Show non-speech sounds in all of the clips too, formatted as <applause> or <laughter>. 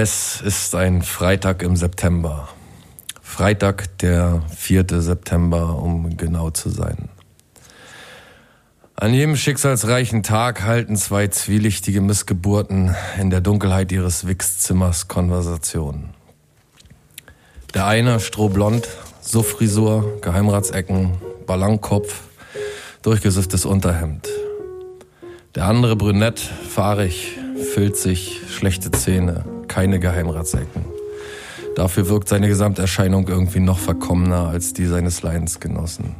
Es ist ein Freitag im September. Freitag, der 4. September, um genau zu sein. An jedem schicksalsreichen Tag halten zwei zwielichtige Missgeburten in der Dunkelheit ihres Wichszimmers Konversation. Der eine strohblond, Suffrisur, Geheimratsecken, Ballonkopf, durchgesifftes Unterhemd. Der andere brünett, fahrig, filzig, schlechte Zähne, keine Geheimratsecken. Dafür wirkt seine Gesamterscheinung irgendwie noch verkommener als die seines Leidensgenossen.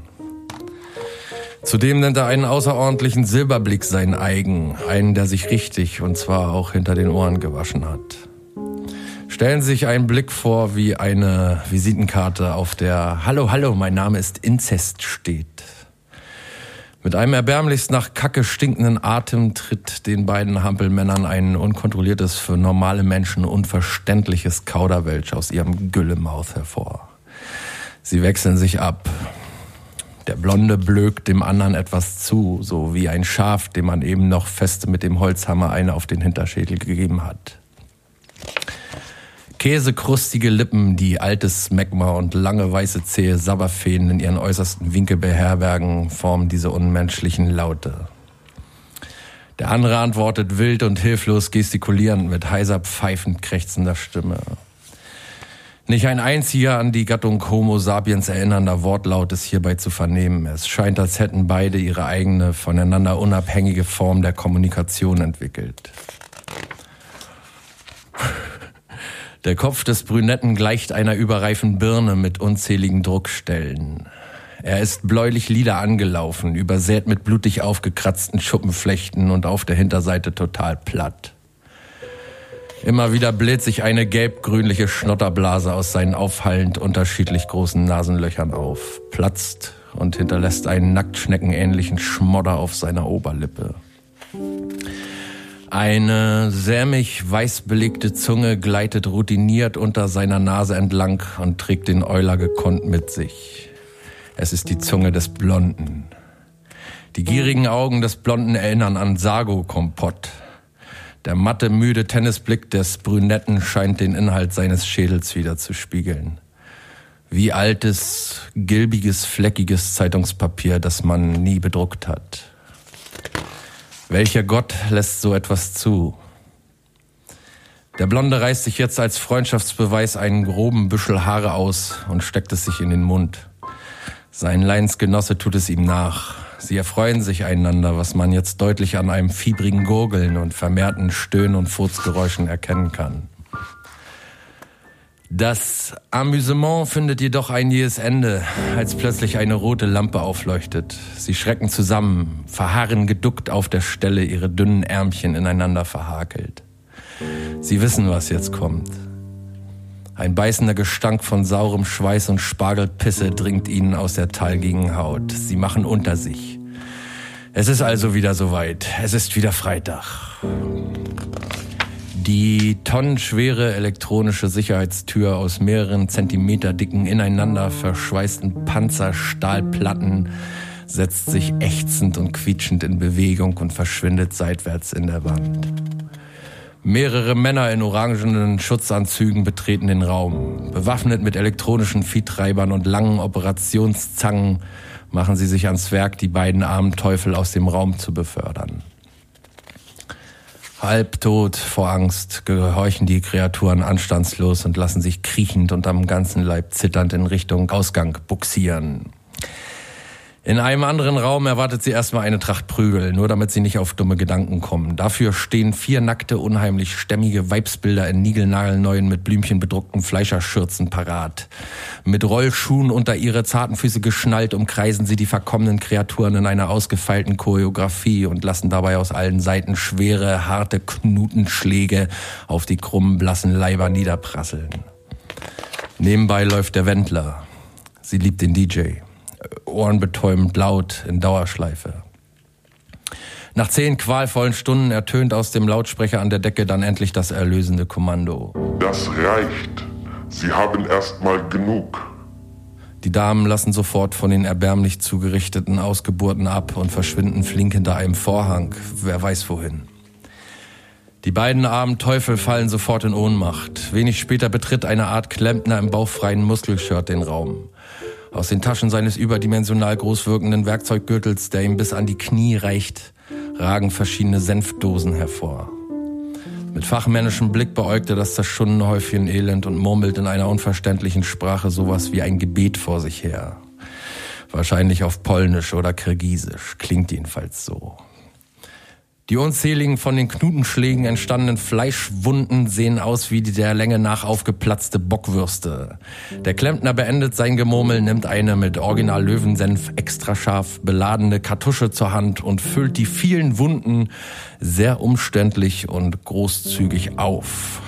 Zudem nennt er einen außerordentlichen Silberblick seinen eigen, einen, der sich richtig und zwar auch hinter den Ohren gewaschen hat. Stellen Sie sich einen Blick vor, wie eine Visitenkarte auf der Hallo, hallo, mein Name ist Inzest steht. Mit einem erbärmlichst nach Kacke stinkenden Atem tritt den beiden Hampelmännern ein unkontrolliertes, für normale Menschen unverständliches Kauderwelsch aus ihrem Güllemaus hervor. Sie wechseln sich ab. Der Blonde blökt dem anderen etwas zu, so wie ein Schaf, dem man eben noch fest mit dem Holzhammer eine auf den Hinterschädel gegeben hat. Käsekrustige Lippen, die altes Magma und lange weiße zähe Sabberfeen in ihren äußersten Winkel beherbergen, formen diese unmenschlichen Laute. Der andere antwortet wild und hilflos gestikulierend mit heiser pfeifend krächzender Stimme. Nicht ein einziger an die Gattung Homo sapiens erinnernder Wortlaut ist hierbei zu vernehmen. Es scheint, als hätten beide ihre eigene, voneinander unabhängige Form der Kommunikation entwickelt. Der Kopf des Brünetten gleicht einer überreifen Birne mit unzähligen Druckstellen. Er ist bläulich lila angelaufen, übersät mit blutig aufgekratzten Schuppenflechten und auf der Hinterseite total platt. Immer wieder bläht sich eine gelb-grünliche Schnotterblase aus seinen auffallend unterschiedlich großen Nasenlöchern auf, platzt und hinterlässt einen nacktschneckenähnlichen Schmodder auf seiner Oberlippe. Eine sämig weiß belegte Zunge gleitet routiniert unter seiner Nase entlang und trägt den Euler gekonnt mit sich. Es ist die Zunge des Blonden. Die gierigen Augen des Blonden erinnern an Sago-Kompott. Der matte, müde Tennisblick des Brünetten scheint den Inhalt seines Schädels wieder zu spiegeln. Wie altes, gilbiges, fleckiges Zeitungspapier, das man nie bedruckt hat. Welcher Gott lässt so etwas zu? Der Blonde reißt sich jetzt als Freundschaftsbeweis einen groben Büschel Haare aus und steckt es sich in den Mund. Sein Leinsgenosse tut es ihm nach. Sie erfreuen sich einander, was man jetzt deutlich an einem fiebrigen Gurgeln und vermehrten Stöhn- und Furzgeräuschen erkennen kann. Das Amüsement findet jedoch ein jähes Ende, als plötzlich eine rote Lampe aufleuchtet. Sie schrecken zusammen, verharren geduckt auf der Stelle, ihre dünnen Ärmchen ineinander verhakelt. Sie wissen, was jetzt kommt. Ein beißender Gestank von saurem Schweiß und Spargelpisse dringt ihnen aus der talgigen Haut. Sie machen unter sich. Es ist also wieder soweit. Es ist wieder Freitag. Die tonnenschwere elektronische Sicherheitstür aus mehreren Zentimeter dicken, ineinander verschweißten Panzerstahlplatten setzt sich ächzend und quietschend in Bewegung und verschwindet seitwärts in der Wand. Mehrere Männer in orangenen Schutzanzügen betreten den Raum. Bewaffnet mit elektronischen Viehtreibern und langen Operationszangen machen sie sich ans Werk, die beiden armen Teufel aus dem Raum zu befördern. Halbtot vor Angst gehorchen die Kreaturen anstandslos und lassen sich kriechend und am ganzen Leib zitternd in Richtung Ausgang buxieren. In einem anderen Raum erwartet sie erstmal eine Tracht Prügel, nur damit sie nicht auf dumme Gedanken kommen. Dafür stehen vier nackte, unheimlich stämmige Weibsbilder in niegelnagelneuen mit Blümchen bedruckten Fleischerschürzen parat. Mit Rollschuhen unter ihre zarten Füße geschnallt umkreisen sie die verkommenen Kreaturen in einer ausgefeilten Choreografie und lassen dabei aus allen Seiten schwere, harte Knutenschläge auf die krummen, blassen Leiber niederprasseln. Nebenbei läuft der Wendler. Sie liebt den DJ ohrenbetäubend laut in Dauerschleife. Nach zehn qualvollen Stunden ertönt aus dem Lautsprecher an der Decke dann endlich das erlösende Kommando. Das reicht. Sie haben erstmal genug. Die Damen lassen sofort von den erbärmlich zugerichteten Ausgeburten ab und verschwinden flink hinter einem Vorhang, wer weiß wohin. Die beiden armen Teufel fallen sofort in Ohnmacht. Wenig später betritt eine Art Klempner im bauchfreien Muskelshirt den Raum. Aus den Taschen seines überdimensional groß wirkenden Werkzeuggürtels, der ihm bis an die Knie reicht, ragen verschiedene Senfdosen hervor. Mit fachmännischem Blick beäugt er das zerschundene Häufchen Elend und murmelt in einer unverständlichen Sprache sowas wie ein Gebet vor sich her. Wahrscheinlich auf Polnisch oder Kirgisisch, klingt jedenfalls so. Die unzähligen von den Knutenschlägen entstandenen Fleischwunden sehen aus wie die der Länge nach aufgeplatzte Bockwürste. Der Klempner beendet sein Gemurmel, nimmt eine mit Original Löwensenf extra scharf beladene Kartusche zur Hand und füllt die vielen Wunden sehr umständlich und großzügig auf.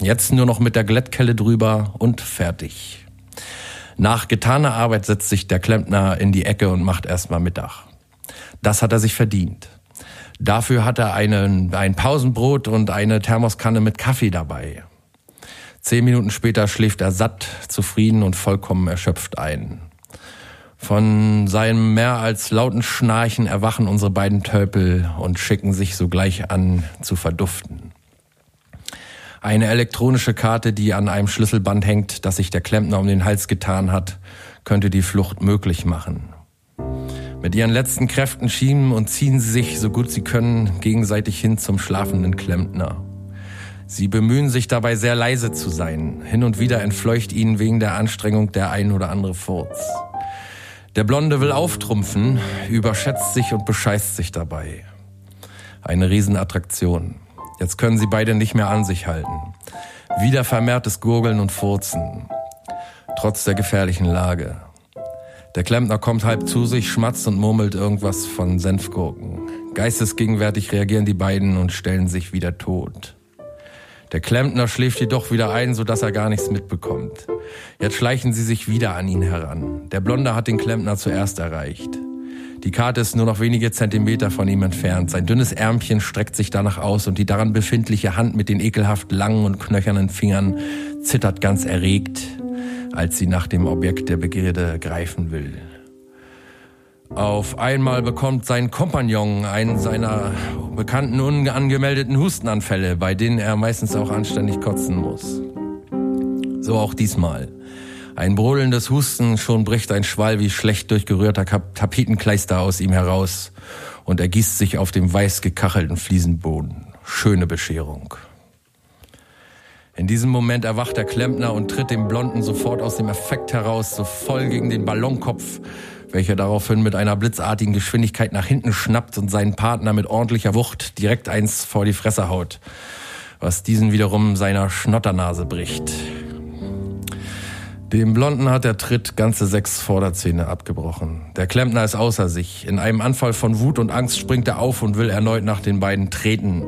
Jetzt nur noch mit der Glättkelle drüber und fertig. Nach getaner Arbeit setzt sich der Klempner in die Ecke und macht erstmal Mittag. Das hat er sich verdient. Dafür hat er einen, ein Pausenbrot und eine Thermoskanne mit Kaffee dabei. Zehn Minuten später schläft er satt, zufrieden und vollkommen erschöpft ein. Von seinem mehr als lauten Schnarchen erwachen unsere beiden Tölpel und schicken sich sogleich an zu verduften. Eine elektronische Karte, die an einem Schlüsselband hängt, das sich der Klempner um den Hals getan hat, könnte die Flucht möglich machen. Mit ihren letzten Kräften schieben und ziehen sie sich, so gut sie können, gegenseitig hin zum schlafenden Klempner. Sie bemühen sich dabei sehr leise zu sein. Hin und wieder entfleucht ihnen wegen der Anstrengung der ein oder andere Furz. Der Blonde will auftrumpfen, überschätzt sich und bescheißt sich dabei. Eine Riesenattraktion. Jetzt können sie beide nicht mehr an sich halten. Wieder vermehrtes Gurgeln und Furzen. Trotz der gefährlichen Lage. Der Klempner kommt halb zu sich, schmatzt und murmelt irgendwas von Senfgurken. Geistesgegenwärtig reagieren die beiden und stellen sich wieder tot. Der Klempner schläft jedoch wieder ein, sodass er gar nichts mitbekommt. Jetzt schleichen sie sich wieder an ihn heran. Der Blonde hat den Klempner zuerst erreicht. Die Karte ist nur noch wenige Zentimeter von ihm entfernt. Sein dünnes Ärmchen streckt sich danach aus und die daran befindliche Hand mit den ekelhaft langen und knöchernen Fingern zittert ganz erregt als sie nach dem Objekt der Begierde greifen will. Auf einmal bekommt sein Kompagnon einen seiner bekannten unangemeldeten Hustenanfälle, bei denen er meistens auch anständig kotzen muss. So auch diesmal. Ein brodelndes Husten, schon bricht ein Schwall wie schlecht durchgerührter Tapetenkleister aus ihm heraus und ergießt sich auf dem weiß gekachelten Fliesenboden. Schöne Bescherung. In diesem Moment erwacht der Klempner und tritt dem Blonden sofort aus dem Effekt heraus, so voll gegen den Ballonkopf, welcher daraufhin mit einer blitzartigen Geschwindigkeit nach hinten schnappt und seinen Partner mit ordentlicher Wucht direkt eins vor die Fresse haut, was diesen wiederum seiner Schnotternase bricht. Dem Blonden hat der Tritt ganze sechs Vorderzähne abgebrochen. Der Klempner ist außer sich. In einem Anfall von Wut und Angst springt er auf und will erneut nach den beiden treten.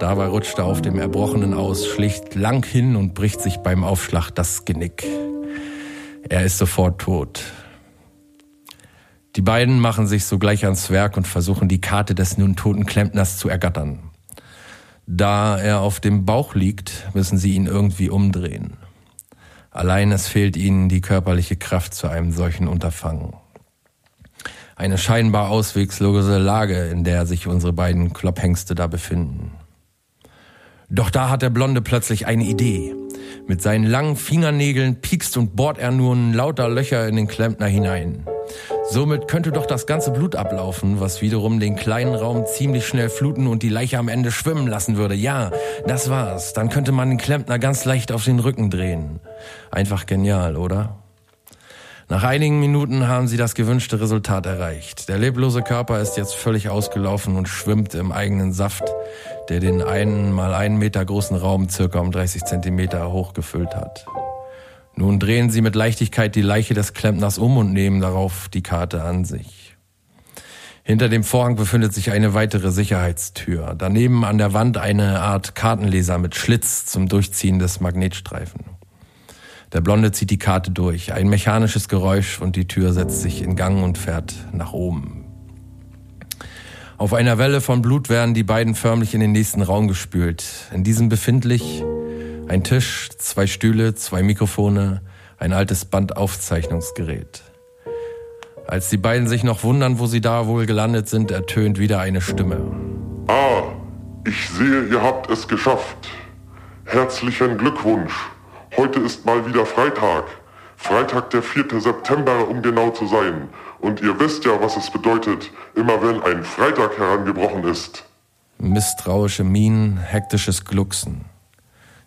Dabei rutscht er auf dem Erbrochenen aus, schlicht lang hin und bricht sich beim Aufschlag das Genick. Er ist sofort tot. Die beiden machen sich sogleich ans Werk und versuchen die Karte des nun toten Klempners zu ergattern. Da er auf dem Bauch liegt, müssen sie ihn irgendwie umdrehen. Allein es fehlt ihnen die körperliche Kraft zu einem solchen Unterfangen. Eine scheinbar auswegslose Lage, in der sich unsere beiden Klopphengste da befinden. Doch da hat der Blonde plötzlich eine Idee. Mit seinen langen Fingernägeln piekst und bohrt er nun lauter Löcher in den Klempner hinein. Somit könnte doch das ganze Blut ablaufen, was wiederum den kleinen Raum ziemlich schnell fluten und die Leiche am Ende schwimmen lassen würde. Ja, das war's. Dann könnte man den Klempner ganz leicht auf den Rücken drehen. Einfach genial, oder? Nach einigen Minuten haben sie das gewünschte Resultat erreicht. Der leblose Körper ist jetzt völlig ausgelaufen und schwimmt im eigenen Saft, der den einen mal einen Meter großen Raum circa um 30 Zentimeter hoch gefüllt hat. Nun drehen sie mit Leichtigkeit die Leiche des Klempners um und nehmen darauf die Karte an sich. Hinter dem Vorhang befindet sich eine weitere Sicherheitstür. Daneben an der Wand eine Art Kartenleser mit Schlitz zum Durchziehen des Magnetstreifen. Der Blonde zieht die Karte durch. Ein mechanisches Geräusch und die Tür setzt sich in Gang und fährt nach oben. Auf einer Welle von Blut werden die beiden förmlich in den nächsten Raum gespült. In diesem befindlich ein Tisch, zwei Stühle, zwei Mikrofone, ein altes Bandaufzeichnungsgerät. Als die beiden sich noch wundern, wo sie da wohl gelandet sind, ertönt wieder eine Stimme. Ah, Ich sehe, ihr habt es geschafft. Herzlichen Glückwunsch. Heute ist mal wieder Freitag. Freitag, der 4. September, um genau zu sein. Und ihr wisst ja, was es bedeutet, immer wenn ein Freitag herangebrochen ist. Misstrauische Mienen, hektisches Glucksen.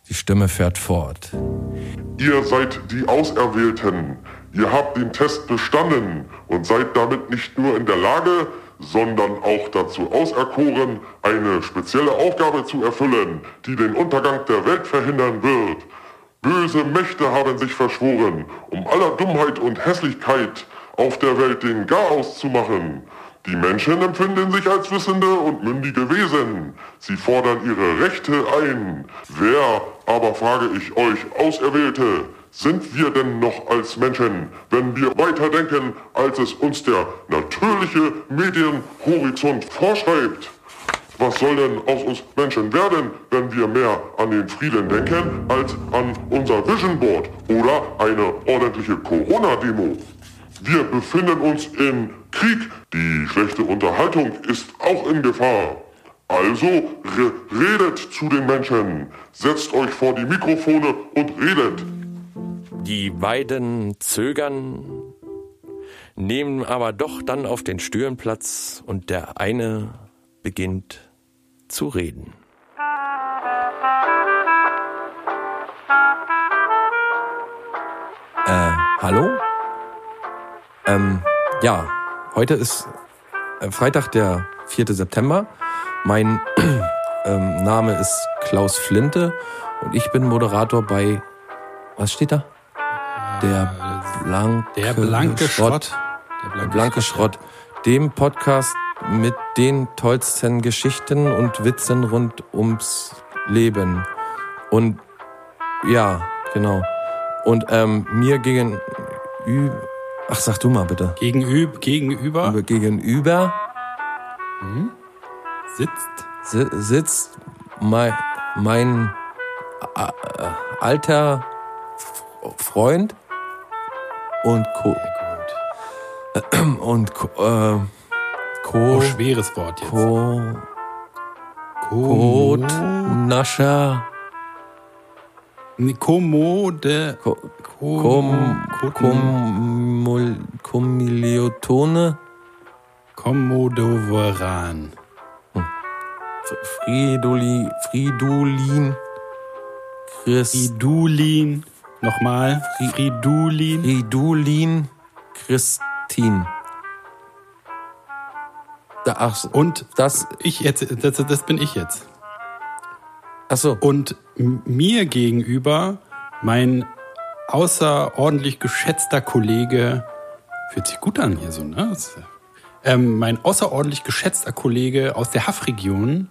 Die Stimme fährt fort. Ihr seid die Auserwählten. Ihr habt den Test bestanden und seid damit nicht nur in der Lage, sondern auch dazu auserkoren, eine spezielle Aufgabe zu erfüllen, die den Untergang der Welt verhindern wird. Böse Mächte haben sich verschworen, um aller Dummheit und Hässlichkeit auf der Welt den Garaus zu machen. Die Menschen empfinden sich als wissende und mündige Wesen. Sie fordern ihre Rechte ein. Wer, aber frage ich euch Auserwählte, sind wir denn noch als Menschen, wenn wir weiterdenken, als es uns der natürliche Medienhorizont vorschreibt? Was soll denn aus uns Menschen werden, wenn wir mehr an den Frieden denken als an unser Vision Board oder eine ordentliche Corona-Demo? Wir befinden uns in Krieg. Die schlechte Unterhaltung ist auch in Gefahr. Also re redet zu den Menschen. Setzt euch vor die Mikrofone und redet. Die beiden zögern, nehmen aber doch dann auf den Stühlen Platz und der eine beginnt zu reden. Äh, hallo? Ähm, ja, heute ist äh, Freitag, der 4. September. Mein <clears throat> ähm, Name ist Klaus Flinte und ich bin Moderator bei, was steht da? Der blanke, Der blanke Schrott. Der blanke Schrott. Dem Podcast mit den tollsten Geschichten und Witzen rund ums Leben. Und ja, genau. Und ähm, mir gegenüber. Ach, sag du mal bitte. Gegenüber, gegenüber Über- Gegenüber sitzt si sitzt mein, mein äh, alter Freund und Co. gut. Und Co. Äh, Co. Oh, schweres Wort jetzt. Co. Ko Nascher. Kommode. Co Kom Com, Commul- Commiliotone. Kommodoveran. Fridoli, Fridolin. Chris, Fridulin. Nochmal. Fridulin. Fridolin. Christine. Da, ach, Und das, ich jetzt, das, das bin ich jetzt. ach so. Und mir gegenüber mein außerordentlich geschätzter Kollege, fühlt sich gut an hier so, ne? Das, ähm, mein außerordentlich geschätzter Kollege aus der Haffregion,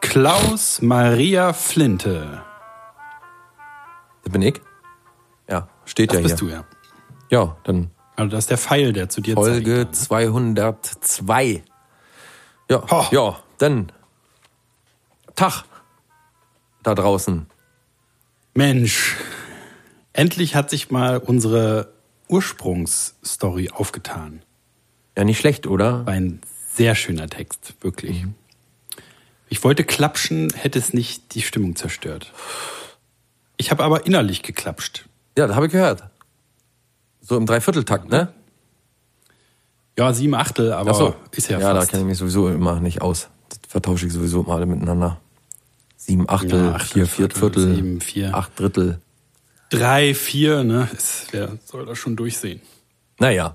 Klaus Maria Flinte. Das bin ich? Ja, steht Das ja bist hier. du, ja. Ja, dann Also das ist der Pfeil, der zu dir Folge zeigt. 202. Ja, Ho. ja, dann Tag da draußen. Mensch, endlich hat sich mal unsere Ursprungsstory aufgetan. Ja, nicht schlecht, oder? Ein sehr schöner Text, wirklich. Ich wollte klapschen, hätte es nicht die Stimmung zerstört. Ich habe aber innerlich geklapscht. Ja, das habe ich gehört. So im Dreivierteltakt, ne? Ja, sieben Achtel, aber Ach so. ist ja, ja da fast. kenne ich mich sowieso immer nicht aus. Das vertausche ich sowieso immer alle miteinander. Sieben Achtel, Ja, Achtel, vier, vier Viertel, Viertel, sieben, vier. acht Drittel. Drei, vier, ne? Ist, wer soll das schon durchsehen? Naja.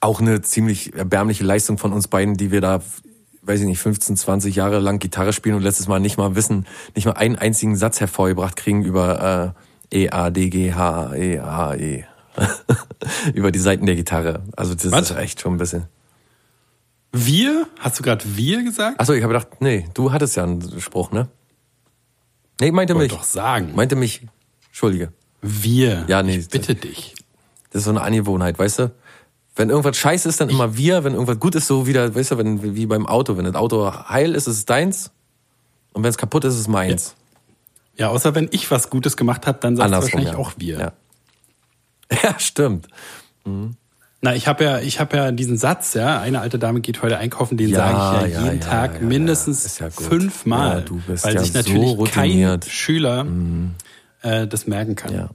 Auch eine ziemlich erbärmliche Leistung von uns beiden, die wir da, weiß ich nicht, 15, 20 Jahre lang Gitarre spielen und letztes Mal nicht mal wissen, nicht mal einen einzigen Satz hervorgebracht kriegen über äh, E, A, D, G, H, E, A, E. <laughs> über die Seiten der Gitarre. Also das Was? ist echt schon ein bisschen. Wir? Hast du gerade wir gesagt? Achso, ich habe gedacht, nee, du hattest ja einen Spruch, ne? Nee, ich meinte Wollte mich. doch sagen. Meinte mich. Entschuldige. Wir. Ja, nee, Ich bitte dich. Das ist so eine Angewohnheit, weißt du? Wenn irgendwas scheiße ist, dann immer wir. Wenn irgendwas gut ist, so wieder, weißt du, wenn, wie beim Auto. Wenn das Auto heil ist, ist es deins. Und wenn es kaputt ist, ist es meins. Ja, außer wenn ich was Gutes gemacht habe, dann sagst du Andersrum. wahrscheinlich ja. auch wir. Ja. <laughs> ja, stimmt. Na, ich habe ja, ich habe ja diesen Satz, ja, eine alte Dame geht heute einkaufen, den sage ich ja, jeden ja, Tag ja, mindestens ja. Ja fünfmal, Ja, weil ja sich so natürlich kein routiniert. Mhm. Schüler äh, das merken kann. Ja.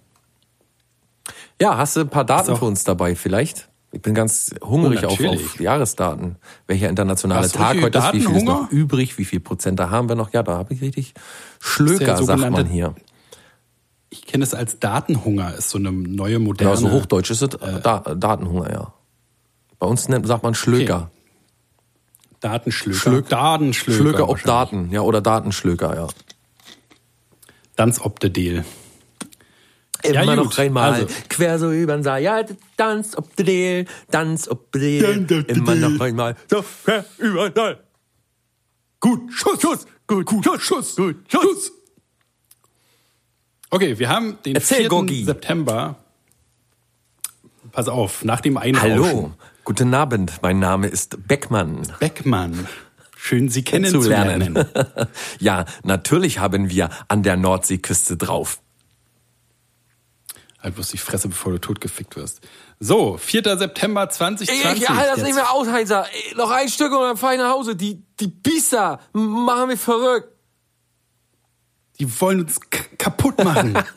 Ja, hast du ein paar Daten für uns dabei vielleicht? Ich bin ganz hungrig Oh, auf, auf Jahresdaten. Welcher internationale Hast Tag heute ist, wie viel ist noch übrig, wie viel Prozent da haben wir noch? Ja, da habe ich richtig Schlöker, sagt man hier. Ich kenne es als Datenhunger, ist so eine neue moderne. Ja, so Hochdeutsch ist es da, Datenhunger, ja. Bei uns nennt, sagt man Schlöker. Datenschlöker. Schlöck- Datenschlöker. Schlöker ob. Daten, ja, oder Datenschlöker, ja. Danz ob de Deal. Immer Ja, noch einmal Also- quer so übern Saal. Ja, tanz ob de Deal, tanz ob de Deal. Immer noch einmal so quer übern Saal. Gut, Schuss, Schuss, gut, gut, Schuss, Schuss, gut, Schuss. Okay, wir haben den Erzähl, 4. Gogi. September. Pass auf, nach dem Einrauschen. Hallo, guten Abend. Mein Name ist Beckmann. Beckmann. Schön, Sie kennenzulernen. <laughs> ja, natürlich haben wir an der Nordseeküste drauf. Halt bloß die Fresse, bevor du totgefickt wirst. So, 4. September 2020. Ich halte das nicht mehr aus, Heinzer. Ey, Noch ein Stück und dann fahr ich nach Hause. Die, die Biester machen mich verrückt. Die wollen uns kaputt machen. <laughs>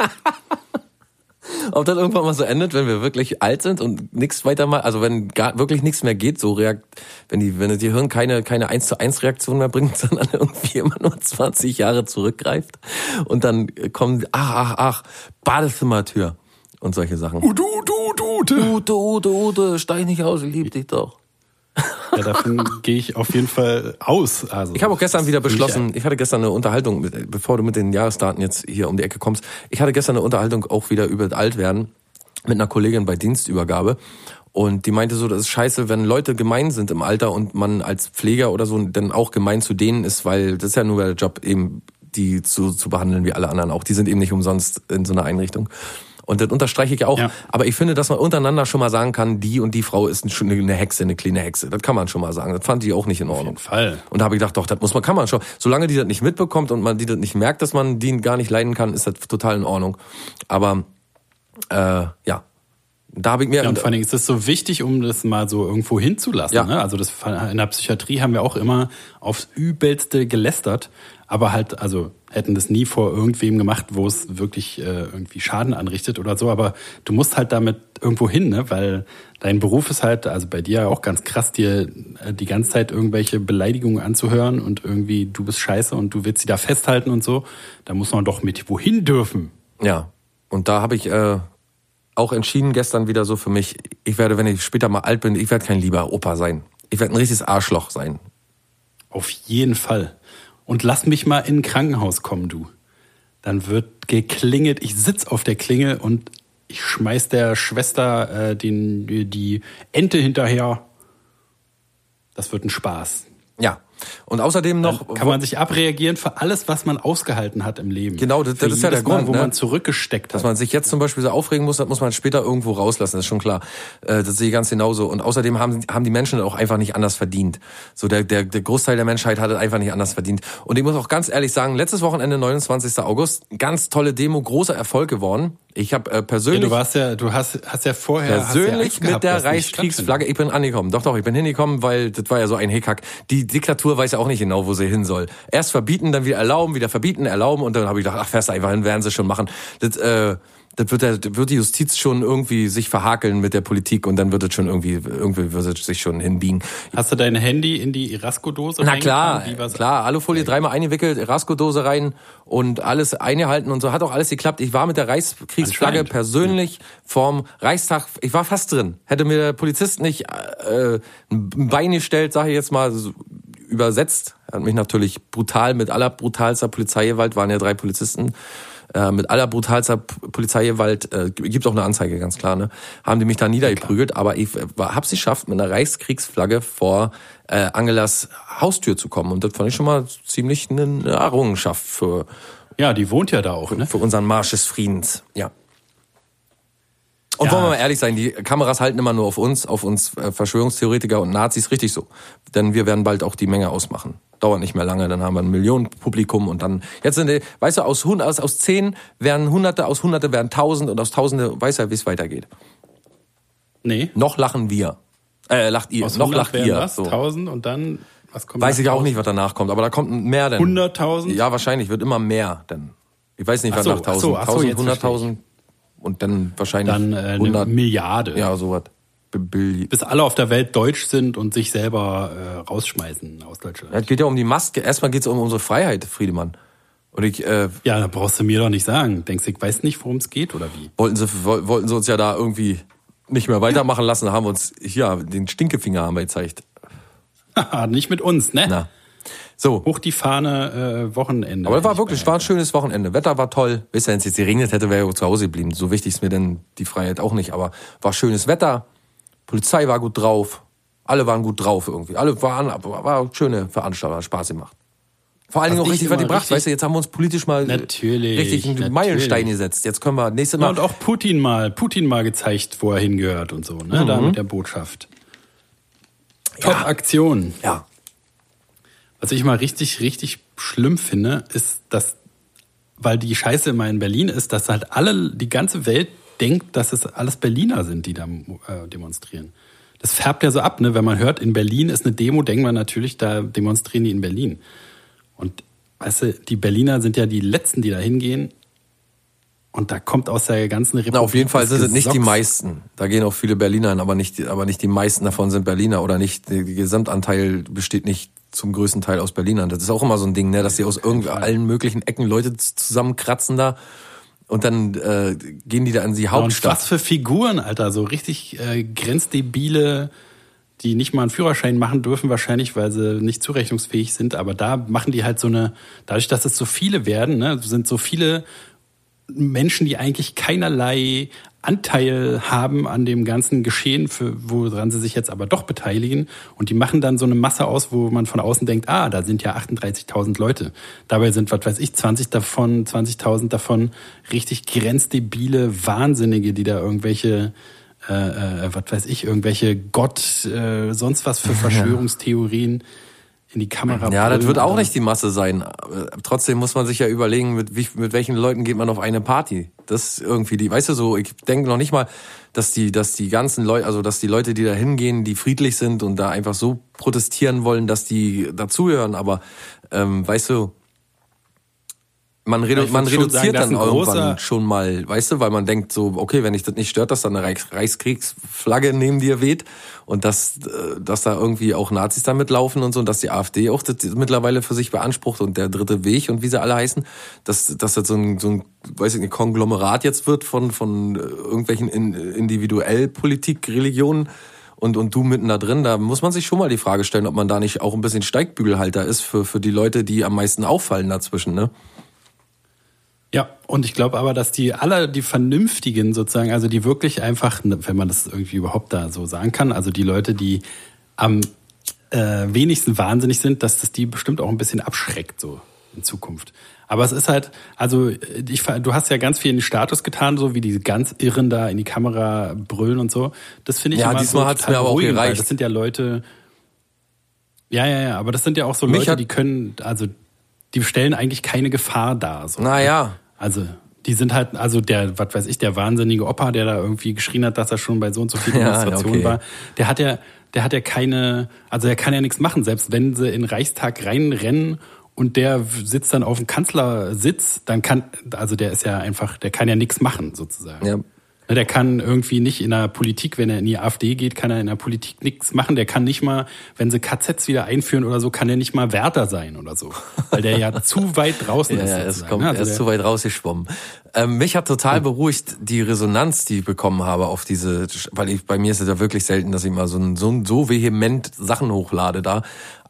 Ob das irgendwann mal so endet, wenn wir wirklich alt sind und nichts weiter mal, also wenn gar wirklich nichts mehr geht, so reakt, wenn die, wenn das Gehirn keine, keine 1 zu 1 Reaktion mehr bringt, <laughs> sondern irgendwie immer nur 20 Jahre zurückgreift und dann kommen, ach, ach, ach, Badezimmertür und solche Sachen. du, du, du, du. Ute, Ute, Ute, steig nicht aus, ich lieb dich doch. Ja, davon <laughs> gehe ich auf jeden Fall aus. Also, Ich habe auch gestern wieder beschlossen, ich hatte gestern eine Unterhaltung, mit- bevor du mit den Jahresdaten jetzt hier um die Ecke kommst, ich hatte gestern eine Unterhaltung auch wieder über das Altwerden mit einer Kollegin bei Dienstübergabe. Und die meinte so, das ist scheiße, wenn Leute gemein sind im Alter und man als Pfleger oder so dann auch gemein zu denen ist, weil das ist ja nur der Job, eben die zu, zu behandeln wie alle anderen auch. Die sind eben nicht umsonst in so einer Einrichtung. Und das unterstreiche ich ja auch. Ja. Aber ich finde, dass man untereinander schon mal sagen kann, die und die Frau ist schon eine Hexe, eine kleine Hexe. Das kann man schon mal sagen. Das fand die auch nicht in Ordnung. jeden Fall. Und da habe ich gedacht, doch, das muss man, kann man schon. Solange die das nicht mitbekommt und man die das nicht merkt, dass man die gar nicht leiden kann, ist das total in Ordnung. Aber äh, ja, da habe ich mir Ja, und vor allen Dingen ist es so wichtig, um das mal so irgendwo hinzulassen. Ja. Ne? Also das in der Psychiatrie haben wir auch immer aufs Übelste gelästert, aber halt, also hätten das nie vor irgendwem gemacht, wo es wirklich äh, irgendwie Schaden anrichtet oder so. Aber du musst halt damit irgendwo hin, ne? weil dein Beruf ist halt, also bei dir auch ganz krass, dir äh, die ganze Zeit irgendwelche Beleidigungen anzuhören und irgendwie du bist scheiße und du willst sie da festhalten und so. Da muss man doch mit wohin dürfen. Ja, und da habe ich äh, auch entschieden gestern wieder so für mich, ich werde, wenn ich später mal alt bin, ich werde kein lieber Opa sein. Ich werde ein richtiges Arschloch sein. Auf jeden Fall. Und lass mich mal in ein Krankenhaus kommen, du. Dann wird geklingelt, ich sitz auf der Klingel und ich schmeiß der Schwester äh, den, die Ente hinterher. Das wird ein Spaß. Ja. Und außerdem noch. Kann man sich abreagieren für alles, was man ausgehalten hat im Leben. Genau, das- das ist ja der jedes Mal, Grund, wo ne? man zurückgesteckt Dass hat. man sich jetzt zum Beispiel so aufregen muss, das muss man später irgendwo rauslassen, das ist schon klar. Äh, Das sehe ich ganz genauso. Und außerdem haben, haben die Menschen auch einfach nicht anders verdient. So der, der, der Großteil der Menschheit hat es einfach nicht anders verdient. Und ich muss auch ganz ehrlich sagen, letztes Wochenende, 29. August, ganz tolle Demo, großer Erfolg geworden. Ich habe äh, ja, persönlich... du warst ja, du hast, hast ja vorher hast ja Persönlich Angst gehabt, mit der Reichskriegsflagge, ich bin angekommen. Doch, doch, ich bin hingekommen, weil das war ja so ein Hickhack. Die Diktatur weiß ja auch nicht genau, wo sie hin soll. Erst verbieten, dann wieder erlauben, wieder verbieten, erlauben und dann habe ich gedacht, ach, fährst einfach hin, werden sie schon machen. Das, äh, das wird, der, wird die Justiz schon irgendwie sich verhakeln mit der Politik und dann wird es schon irgendwie, irgendwie wird es sich schon hinbiegen. Hast du dein Handy in die Irasco-Dose Na klar, klar, Alufolie dreimal eingewickelt, Erasco-Dose rein und alles eingehalten und so. Hat auch alles geklappt. Ich war mit der Reichskriegsflagge persönlich vorm Reichstag, ich war fast drin. Hätte mir der Polizist nicht äh, ein Bein gestellt, sage ich jetzt mal so übersetzt, er hat mich natürlich brutal mit aller brutalster Polizeigewalt, waren ja drei Polizisten, äh, mit aller brutalster Polizeigewalt, äh, gibt auch eine Anzeige, ganz klar, ne? Haben die mich da niedergeprügelt, aber ich äh, hab's geschafft, mit einer Reichskriegsflagge vor äh, Angelas Haustür zu kommen. Und das fand ich schon mal ziemlich eine Errungenschaft für, Ja, die wohnt ja da auch, ne? für unseren Marsch des Friedens. Ja. Und Ja. wollen wir mal ehrlich sein, die Kameras halten immer nur auf uns, auf uns äh, Verschwörungstheoretiker und Nazis, richtig so. Denn wir werden bald auch die Menge ausmachen. Dauert nicht mehr lange, dann haben wir ein Millionenpublikum und dann, jetzt sind die, weißt du, aus, aus, aus zehn werden Hunderte, aus Hunderte werden Tausend und aus Tausende weiß ja, wie es weitergeht. Nee. Noch lachen wir. Äh, lacht ihr. Aus noch 100 lacht ihr. das, So. 1000 und dann, was kommt Weiß ich auch 1000? nicht, was danach kommt, aber da kommt mehr denn. 100.000? Ja, wahrscheinlich, wird immer mehr denn. Ich weiß nicht, was so, nach ach so, 1000, ach so, 1000, jetzt 100.000 und dann wahrscheinlich Dann äh, eine 100. Milliarde. Ja, sowas. Bill- Bis alle auf der Welt deutsch sind und sich selber äh, rausschmeißen aus Deutschland. Ja, Es geht ja um die Maske. Erstmal geht es um unsere Freiheit, Friedemann. Und ich, äh, Ja, da brauchst du mir doch nicht sagen. Denkst du, ich weiß nicht, worum es geht oder wie? wollten sie, woll- wollten sie uns ja da irgendwie nicht mehr weitermachen lassen, da haben wir uns, ja, den Stinkefinger haben wir gezeigt. <laughs> Nicht mit uns, ne? Na. So. Hoch die Fahne, äh, Wochenende. Aber es war Ich wirklich, es war ein schönes Wochenende. Wetter war toll. Wisst ihr, wenn es jetzt geregnet hätte, wäre ich zu Hause geblieben. So wichtig ist mir denn die Freiheit auch nicht. Aber war schönes Wetter. Polizei war gut drauf. Alle waren gut drauf irgendwie. Alle waren, war eine schöne Veranstaltung, hat Spaß gemacht. Vor allen Dingen auch ich richtig was gebracht. richtig- Weißt du, jetzt haben wir uns politisch mal Natürlich, richtig einen natürlich. Meilenstein gesetzt. Jetzt können wir nächstes Mal. und auch Putin mal, Putin mal gezeigt, wo er hingehört und so, ne? Da Mhm. mit der Botschaft. Top-Aktion. ja. Was ich mal richtig, richtig schlimm finde, ist, dass, weil die Scheiße immer in Berlin ist, dass halt alle, die ganze Welt denkt, dass es alles Berliner sind, die da äh, demonstrieren. Das färbt ja so ab, ne? Wenn man hört, in Berlin ist eine Demo, denkt man natürlich, da demonstrieren die in Berlin. Und weißt du, die Berliner sind ja die Letzten, die da hingehen. Und da kommt aus der ganzen Republik. Na, auf jeden Fall sind es nicht die meisten. Da gehen auch viele Berliner hin, aber nicht, aber nicht die meisten davon sind Berliner oder nicht. Der Gesamtanteil besteht nicht zum größten Teil aus Berlinern. Das ist auch immer so ein Ding, ne, dass sie aus irgend allen möglichen Ecken Leute zusammenkratzen da und dann äh, gehen die da in die Und Hauptstadt. was für Figuren, Alter, so richtig äh, grenzdebile, die nicht mal einen Führerschein machen dürfen wahrscheinlich, weil sie nicht zurechnungsfähig sind. Aber da machen die halt so eine, dadurch, dass es so viele werden, ne, sind so viele Menschen, die eigentlich keinerlei Anteil haben an dem ganzen Geschehen, für, woran sie sich jetzt aber doch beteiligen. Und die machen dann so eine Masse aus, wo man von außen denkt, ah, da sind ja 38.000 Leute. Dabei sind, was weiß ich, 20 davon, 20.000 davon richtig grenzdebile Wahnsinnige, die da irgendwelche, äh, äh, was weiß ich, irgendwelche Gott, äh, sonst was für Verschwörungstheorien in die Kamera Ja, das wird auch nicht die Masse sein. Aber Trotzdem muss man sich ja überlegen, mit, wie, mit welchen Leuten geht man auf eine Party. Das ist irgendwie die, weißt du so, ich denke noch nicht mal, dass die, dass die ganzen Leute, also dass die Leute, die da hingehen, die friedlich sind und da einfach so protestieren wollen, dass die dazugehören. Aber ähm, weißt du, man, redu man reduziert sagen, dann ein irgendwann schon mal, weißt du, weil man denkt so, okay, wenn ich das nicht stört, dass da eine Reichs Reichskriegsflagge neben dir weht und dass, äh, dass da irgendwie auch Nazis da mitlaufen und so und dass die AfD auch das mittlerweile für sich beansprucht und der dritte Weg und wie sie alle heißen, dass, dass das so ein, so ein, weiß ich nicht, Konglomerat jetzt wird von, von äh, irgendwelchen in, individuell Politik, Religionen und, und du mitten da drin, da muss man sich schon mal die Frage stellen, ob man da nicht auch ein bisschen Steigbügelhalter ist für, für die Leute, die am meisten auffallen dazwischen, ne? Ja, und ich glaube aber, dass die aller, die Vernünftigen sozusagen, also die wirklich einfach, ne, wenn man das irgendwie überhaupt da so sagen kann, also die Leute, die am äh, wenigsten wahnsinnig sind, dass das die bestimmt auch ein bisschen abschreckt so in Zukunft. Aber es ist halt, also ich, du hast ja ganz viel in den Status getan, so wie die ganz Irren da in die Kamera brüllen und so. Das finde ich Ja, immer diesmal so hat's mir aber auch beruhigend, weil gereicht. Das sind ja Leute, ja, ja, ja, aber das sind ja auch so Mich Leute, die können, also die stellen eigentlich keine Gefahr dar. So. Naja. Also, die sind halt, also der, was weiß ich, der wahnsinnige Opa, der da irgendwie geschrien hat, dass er schon bei so und so vielen <laughs> Ja, Demonstrationen okay. war, der hat ja, der hat ja keine, also der kann ja nichts machen, selbst wenn sie in den Reichstag reinrennen und der sitzt dann auf dem Kanzlersitz, dann kann, also der ist ja einfach, der kann ja nichts machen, sozusagen. Ja. Der kann irgendwie nicht in der Politik, wenn er in die AfD geht, kann er in der Politik nichts machen. Der kann nicht mal, wenn sie KZs wieder einführen oder so, kann er nicht mal Wärter sein oder so. Weil der ja <laughs> zu weit draußen ist. ja, es kommt, ne? er Also ist zu weit rausgeschwommen. Ähm, mich hat total beruhigt die Resonanz, die ich bekommen habe auf diese, weil ich, bei mir ist es ja wirklich selten, dass ich mal so, ein, so, so vehement Sachen hochlade da.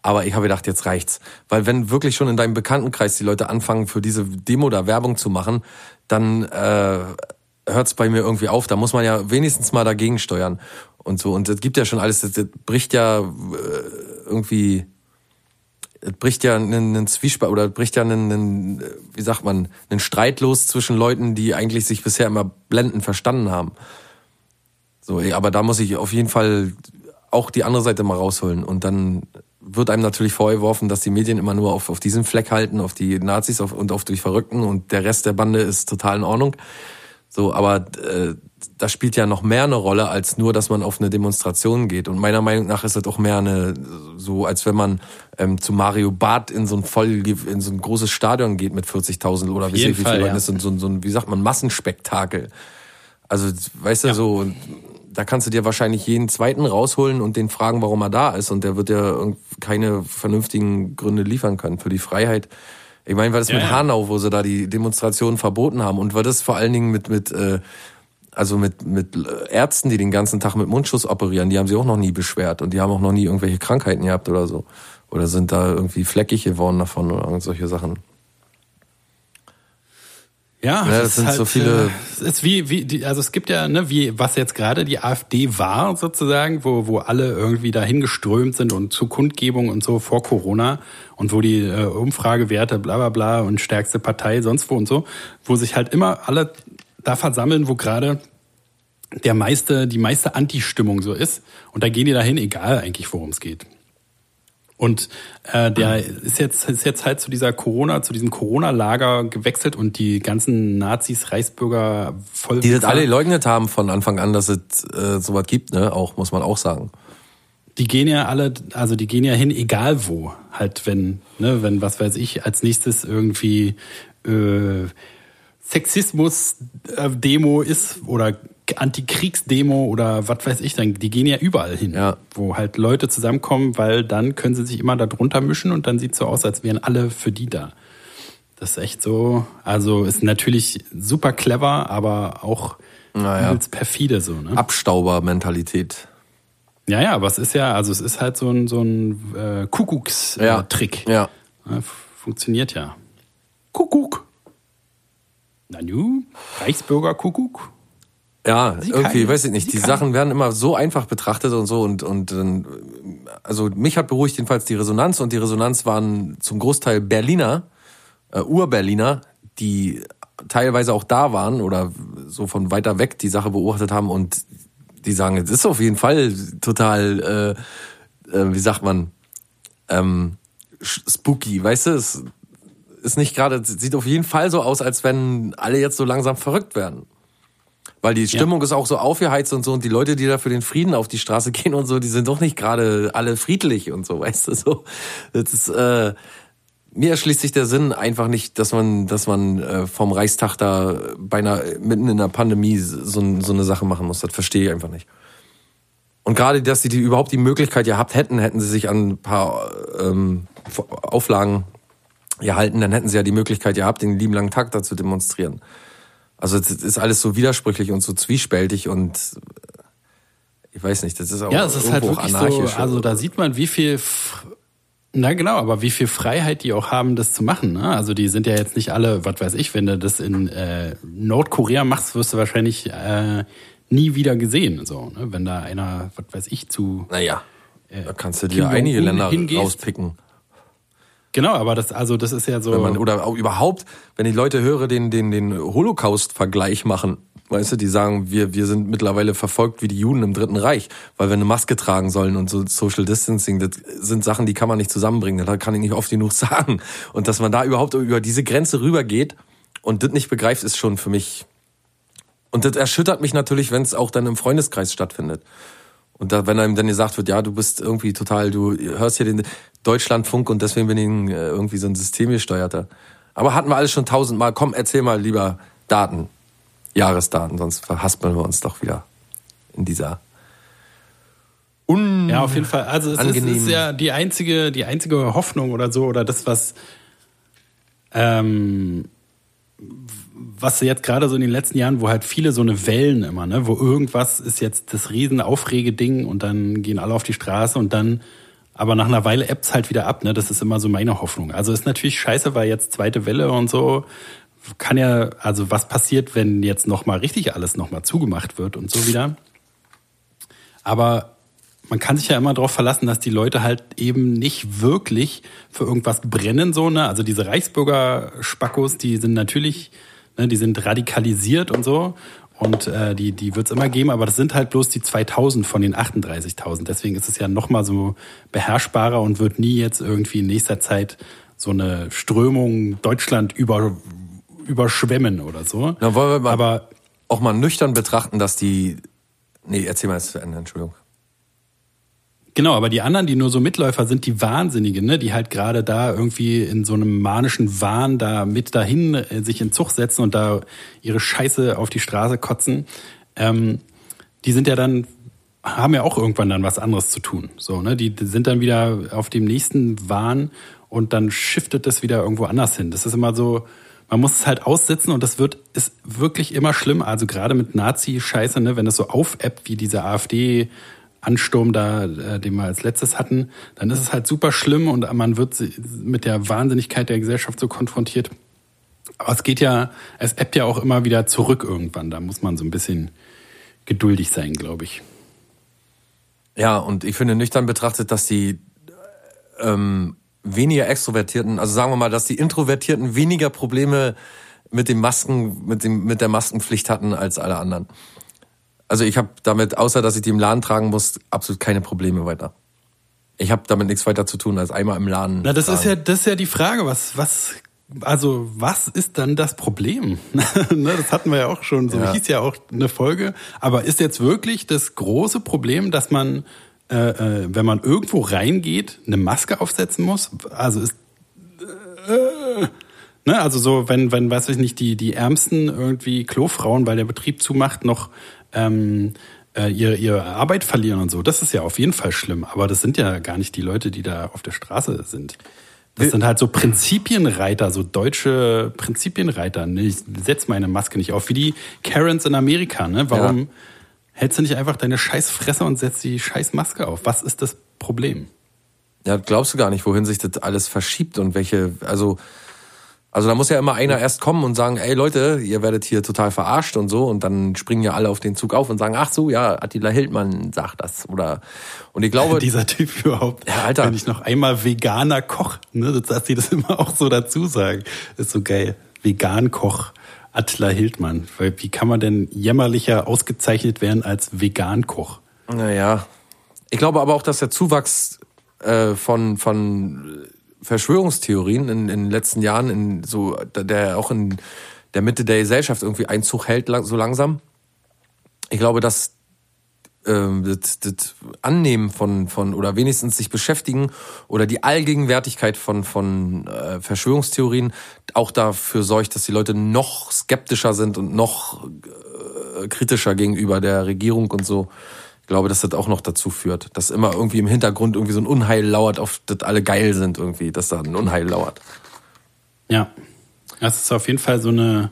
Aber ich habe gedacht, jetzt reicht's. Weil wenn wirklich schon in deinem Bekanntenkreis die Leute anfangen, für diese Demo da Werbung zu machen, dann äh, hört's bei mir irgendwie auf. Da muss man ja wenigstens mal dagegen steuern und so. Und es gibt ja schon alles, das, das bricht ja äh, irgendwie es bricht ja einen, einen Zwiespalt oder es bricht ja einen, einen, wie sagt man, einen Streit los zwischen Leuten, die eigentlich sich bisher immer blendend verstanden haben. So, aber da muss ich auf jeden Fall auch die andere Seite mal rausholen. Und dann wird einem natürlich vorgeworfen, dass die Medien immer nur auf, auf diesen Fleck halten, auf die Nazis auf, und auf die Verrückten und der Rest der Bande ist total in Ordnung. So, aber äh, das spielt ja noch mehr eine Rolle als nur, dass man auf eine Demonstration geht. Und meiner Meinung nach ist das auch mehr eine, so als wenn man ähm, zu Mario Barth in so ein voll, in so ein großes Stadion geht mit 40.000 oder wie viel Fall, ja. ist, und so, so ein, wie sagt man, Massenspektakel. Also, weißt du, ja. so, da kannst du dir wahrscheinlich jeden zweiten rausholen und den fragen, warum er da ist. Und der wird ja keine vernünftigen Gründe liefern können für die Freiheit. Ich meine, was ist ja, mit Hanau, wo sie da die Demonstrationen verboten haben? Und war das vor allen Dingen mit, mit äh, also mit, mit Ärzten, die den ganzen Tag mit Mundschutz operieren, die haben sich auch noch nie beschwert und die haben auch noch nie irgendwelche Krankheiten gehabt oder so. Oder sind da irgendwie fleckig geworden davon oder solche Sachen. Ja, ja das sind halt, so viele. Äh, es ist wie, wie, die, also es gibt ja, ne, wie, was jetzt gerade die AfD war, sozusagen, wo, wo alle irgendwie dahin geströmt sind und zu Kundgebung und so vor Corona und wo die äh, Umfragewerte, bla bla bla und stärkste Partei, sonst wo und so, wo sich halt immer alle da versammeln, wo gerade der meiste, die meiste Anti-Stimmung so ist. Und da gehen die dahin, egal eigentlich, worum es geht. Und äh, der ist jetzt, ist jetzt halt zu dieser Corona, zu diesem Corona-Lager gewechselt und die ganzen Nazis, Reichsbürger voll. Die das alle leugnet haben von Anfang an, dass es äh, sowas gibt, ne? Auch, muss man auch sagen. Die gehen ja alle, also die gehen ja hin, egal wo. Halt, wenn, ne, wenn, was weiß ich, als nächstes irgendwie äh, Sexismus-Demo ist oder Antikriegsdemo oder was weiß ich, dann die gehen ja überall hin, ja. wo halt Leute zusammenkommen, weil dann können sie sich immer da drunter mischen und dann sieht so aus, als wären alle für die da. Das ist echt so, also ist natürlich super clever, aber auch naja. perfide so. Ne? Abstauber-Mentalität. Ja, ja, aber es ist ja, also es ist halt so ein, so ein äh, Kuckuckstrick. Ja. ja. Funktioniert ja. Kuckuck. Nanu? Reichsbürgerkuckuck? Ja, Sie irgendwie, weiß ich nicht. Sie die kann. Sachen werden immer so einfach betrachtet und so und und also mich hat beruhigt jedenfalls die Resonanz und die Resonanz waren zum Großteil Berliner, äh, Ur-Berliner, die teilweise auch da waren oder so von weiter weg die Sache beobachtet haben und die sagen, es ist auf jeden Fall total, äh, äh, wie sagt man, ähm, spooky, weißt du? Es ist nicht gerade, sieht auf jeden Fall so aus, als wenn alle jetzt so langsam verrückt werden. Weil die Stimmung ja. ist auch so aufgeheizt und so und die Leute, die da für den Frieden auf die Straße <laughs> gehen und so, die sind doch nicht gerade alle friedlich und so, weißt du so. Das ist, äh, mir erschließt sich der Sinn einfach nicht, dass man, dass man äh, vom Reichstag da beinahe mitten in der Pandemie so, so eine Sache machen muss. Das verstehe ich einfach nicht. Und gerade, dass sie die, überhaupt die Möglichkeit gehabt hätten, hätten sie sich an ein paar ähm, Auflagen gehalten, dann hätten sie ja die Möglichkeit gehabt, den lieben langen Tag da zu demonstrieren. Also es ist alles so widersprüchlich und so zwiespältig und äh, ich weiß nicht, das ist auch ja, es ist halt wirklich anarchisch. So, also da sieht man, wie viel na genau, aber wie viel Freiheit die auch haben, das zu machen. Ne? Also die sind ja jetzt nicht alle, was weiß ich, wenn du das in äh, Nordkorea machst, wirst du wahrscheinlich äh, nie wieder gesehen. So, ne? Wenn da einer, was weiß ich, zu. Naja, äh, da kannst du dir einige Länder hingehst. rauspicken. Genau, aber das, also das ist ja so. Wenn man, oder auch überhaupt, wenn ich Leute höre, den, den, den Holocaust-Vergleich machen, weißt du, die sagen, wir, wir sind mittlerweile verfolgt wie die Juden im Dritten Reich, weil wir eine Maske tragen sollen und so Social Distancing, das sind Sachen, die kann man nicht zusammenbringen, das kann ich nicht oft genug <laughs> sagen. Und dass man da überhaupt über diese Grenze rübergeht und das nicht begreift, ist schon für mich. Und das erschüttert mich natürlich, wenn es auch dann im Freundeskreis stattfindet. Und da, wenn einem dann gesagt wird, ja, du bist irgendwie total, du hörst hier den Deutschlandfunk und deswegen bin ich äh, irgendwie so ein systemgesteuerter. Aber hatten wir alles schon tausendmal. Komm, erzähl mal lieber Daten, Jahresdaten, sonst verhaspeln wir uns doch wieder in dieser un Ja, auf jeden Fall. Also es ist, ist, ja die einzige, die einzige Hoffnung oder so, oder das, was ähm, was jetzt gerade so in den letzten Jahren, wo halt viele so eine Wellen immer, ne, wo irgendwas ist jetzt das riesen Aufregeding und dann gehen alle auf die Straße und dann, aber nach einer Weile ebbt's halt wieder ab, ne, das ist immer so meine Hoffnung. Also ist natürlich scheiße, weil jetzt zweite Welle und so, kann ja, also was passiert, wenn jetzt nochmal richtig alles nochmal zugemacht wird und so wieder. Aber man kann sich ja immer darauf verlassen, dass die Leute halt eben nicht wirklich für irgendwas brennen, so, ne? Also diese Reichsbürger-Spackos, die sind natürlich Ne, die sind radikalisiert und so. Und äh, die, die wird es immer geben, aber das sind halt bloß die 2000 von den 38.000. Deswegen ist es ja noch mal so beherrschbarer und wird nie jetzt irgendwie in nächster Zeit so eine Strömung Deutschland über, überschwemmen oder so. Na, wollen wir mal, aber auch mal nüchtern betrachten, dass die. Nee, erzähl mal jetzt zu Ende, Entschuldigung. Genau, aber die anderen, die nur so Mitläufer sind, die Wahnsinnigen, ne? die halt gerade da irgendwie in so einem manischen Wahn da mit dahin äh, sich in Zug setzen und da ihre Scheiße auf die Straße kotzen, ähm, die sind ja dann, haben ja auch irgendwann dann was anderes zu tun. So, ne? Die sind dann wieder auf dem nächsten Wahn und dann shiftet das wieder irgendwo anders hin. Das ist immer so, man muss es halt aussitzen und das wird, ist wirklich immer schlimm. Also gerade mit Nazi-Scheiße, ne, wenn das so aufappt wie diese AfD, Ansturm da, äh, den wir als letztes hatten, dann ist es halt super schlimm und man wird mit der Wahnsinnigkeit der Gesellschaft so konfrontiert. Aber es geht ja, es ebbt ja auch immer wieder zurück irgendwann. Da muss man so ein bisschen geduldig sein, glaube ich. Ja, und ich finde nüchtern betrachtet, dass die ähm, weniger Extrovertierten, also sagen wir mal, dass die Introvertierten weniger Probleme mit dem Masken, mit dem mit der Maskenpflicht hatten als alle anderen. Also ich habe damit, außer dass ich die im Laden tragen muss, absolut keine Probleme weiter. Ich habe damit nichts weiter zu tun, als einmal im Laden. Na, das tragen. ist ja, das ist ja die Frage, was, was, also was ist dann das Problem? <laughs> Ne, das hatten wir ja auch schon, so ja. hieß ja auch eine Folge. Aber ist jetzt wirklich das große Problem, dass man, äh, äh, wenn man irgendwo reingeht, eine Maske aufsetzen muss? Also ist äh, Ne, also so, wenn, wenn, weiß ich nicht, die, die Ärmsten irgendwie Klofrauen, weil der Betrieb zumacht, noch ähm, äh, ihre, ihre Arbeit verlieren und so. Das ist ja auf jeden Fall schlimm. Aber das sind ja gar nicht die Leute, die da auf der Straße sind. Das sind halt so Prinzipienreiter, so deutsche Prinzipienreiter. Ne? Ich setz meine Maske nicht auf, wie die Karens in Amerika. Ne? Warum ja. hältst du nicht einfach deine Scheißfresse und setzt die Scheißmaske auf? Was ist das Problem? Ja, glaubst du gar nicht, wohin sich das alles verschiebt und welche, also also da muss ja immer einer erst kommen und sagen, ey Leute, ihr werdet hier total verarscht und so. Und dann springen ja alle auf den Zug auf und sagen, ach so, ja, Attila Hildmann sagt das. Oder und ich glaube <laughs> dieser Typ überhaupt. Ja, Alter, wenn ich noch einmal Veganer Koch, ne, dass sie das <laughs> immer auch so dazu sagen, ist so geil. Vegan Koch Attila Hildmann, weil wie kann man denn jämmerlicher ausgezeichnet werden als Vegan Koch? Naja, ich glaube aber auch, dass der Zuwachs äh, von von Verschwörungstheorien in, in den letzten Jahren, in so, der auch in der Mitte der Gesellschaft irgendwie Einzug hält, so langsam. Ich glaube, dass ähm, das, das Annehmen von, von oder wenigstens sich beschäftigen oder die Allgegenwärtigkeit von, von äh, Verschwörungstheorien auch dafür sorgt, dass die Leute noch skeptischer sind und noch äh, kritischer gegenüber der Regierung und so glaube, dass das auch noch dazu führt, dass immer irgendwie im Hintergrund irgendwie so ein Unheil lauert, auf das alle geil sind irgendwie, dass da ein Unheil lauert. Ja, das ist auf jeden Fall so eine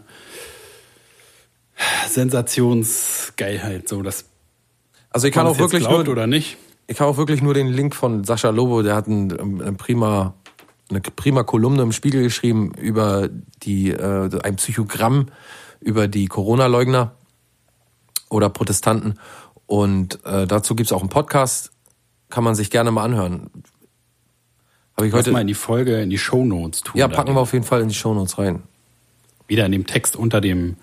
Sensationsgeilheit, so das. Also ich kann auch wirklich nur oder nicht. Ich kann auch wirklich nur den Link von Sascha Lobo, der hat ein, ein prima eine prima Kolumne im Spiegel geschrieben über die äh, ein Psychogramm über die Corona-Leugner oder Protestanten und äh, dazu gibt's auch einen Podcast, kann man sich gerne mal anhören. Habe ich heute mal in die Folge, in die Shownotes tun. Ja, packen wir auf jeden Fall in die Shownotes rein. Wieder in dem Text unter dem,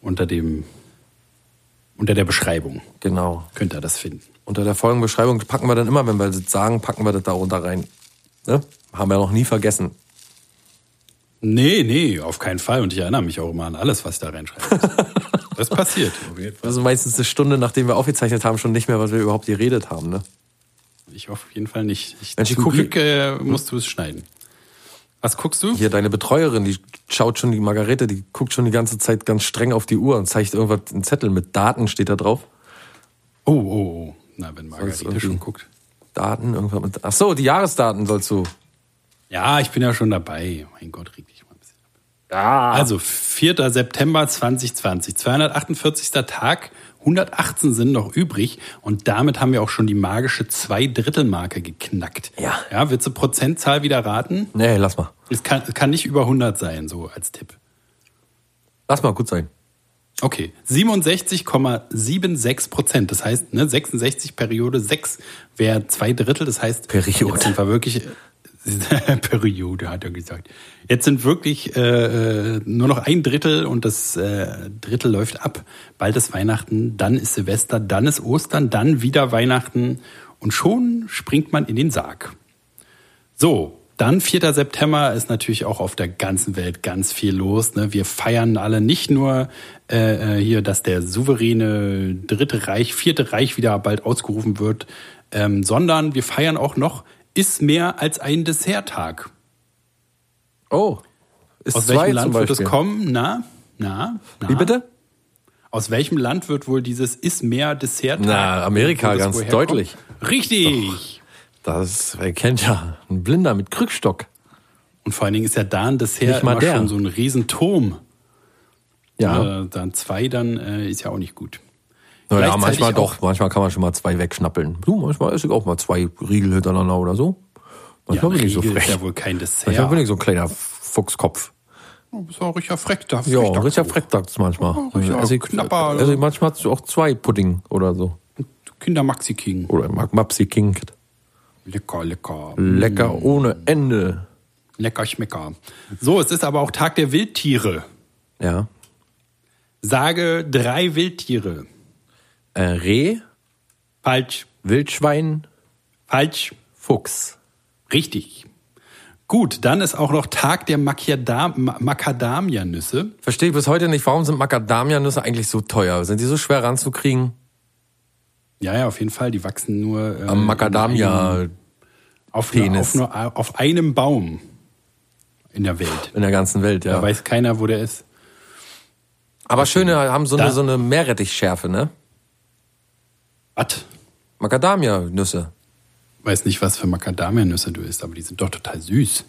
unter dem, unter der Beschreibung. Genau. Könnt ihr das finden. Unter der Folgenbeschreibung packen wir dann immer, wenn wir das sagen, packen wir das da runter rein. Ne? Haben wir noch nie vergessen. Nee, nee, auf keinen Fall. Und ich erinnere mich auch immer an alles, was ich da reinschreibe. <laughs> Das passiert. Also meistens eine Stunde, nachdem wir aufgezeichnet haben, schon nicht mehr, was wir überhaupt geredet haben, ne? Ich hoffe auf jeden Fall nicht. Ich, Mensch, zum Glück äh, musst du es schneiden. Was guckst du? Hier deine Betreuerin, die schaut schon, die Margarete, die guckt schon die ganze Zeit ganz streng auf die Uhr und zeigt irgendwas, einen Zettel mit Daten steht da drauf. Oh, oh, oh. Na, wenn Margarete schon guckt. Daten, irgendwas mit. Ach so, die Jahresdaten sollst du. Ja, ich bin ja schon dabei. Mein Gott, reg Ja. Also, 4. September 2020, 248. Tag, 118 sind noch übrig und damit haben wir auch schon die magische Zwei-Drittel-Marke geknackt. Ja. Ja, willst du Prozentzahl wieder raten? Nee, lass mal. Es kann, kann nicht über 100 sein, so als Tipp. Lass mal gut sein. Okay, 67,76 Prozent. Das heißt, ne, 66 Periode 6 wäre zwei Drittel. Das heißt, Periode. Jetzt sind wir wirklich <laughs> Periode, hat er gesagt. Jetzt sind wirklich äh, nur noch ein Drittel und das äh, Drittel läuft ab. Bald ist Weihnachten, dann ist Silvester, dann ist Ostern, dann wieder Weihnachten und schon springt man in den Sarg. So, Dann 4. September ist natürlich auch auf der ganzen Welt ganz viel los. Ne? Wir feiern alle nicht nur äh, äh, hier, dass der souveräne Dritte Reich, Vierte Reich wieder bald ausgerufen wird, ähm, sondern wir feiern auch noch, ist mehr als ein Desserttag. Oh, ist Aus welchem Land wird es kommen? Na, na, na. Wie bitte? Aus welchem Land wird wohl dieses ist mehr Desserttag? Na, Amerika, das ganz deutlich. kommt? Richtig. Das wer kennt ja ein Blinder mit Krückstock. Und vor allen Dingen ist ja da ein Dessert immer der. schon so ein Riesenturm. Ja, Äh, dann zwei, dann äh, ist ja auch nicht gut. Naja, manchmal doch. Manchmal kann man schon mal zwei wegschnappeln. Du, manchmal esse ich auch mal zwei Riegel hintereinander oder so. Manchmal bin ich so frech. ist ja wohl kein Dessert. Manchmal bin ich so ein kleiner Fuchskopf. Du bist auch richtig freck da. Ja, richtig Frecktags manchmal. Oh, richtig Esse ich, knapper, esse ich manchmal auch zwei Pudding oder so. Kinder Maxi King. Oder Mapsi King. Lecker, lecker. Lecker ohne Ende. Lecker Schmecker. So, es ist aber auch Tag der Wildtiere. Ja. Sage drei Wildtiere. Äh, Reh, Falsch. Wildschwein, Falsch. Fuchs. Richtig. Gut, dann ist auch noch Tag der Macadam Ma- Macadamia-Nüsse. Verstehe ich bis heute nicht, warum sind Macadamia-Nüsse eigentlich so teuer? Sind die so schwer ranzukriegen? Ja, ja, auf jeden Fall. Die wachsen nur äh, Am Macadamia auf, nur, auf, nur, auf einem Baum in der Welt. in der ganzen Welt, ja. Da weiß keiner, wo der ist. Aber schöne haben so Da- eine, so eine Meerrettichschärfe, ne? Was? Macadamia-Nüsse. Weiß nicht, was für Macadamia-Nüsse du isst, aber die sind doch total süß.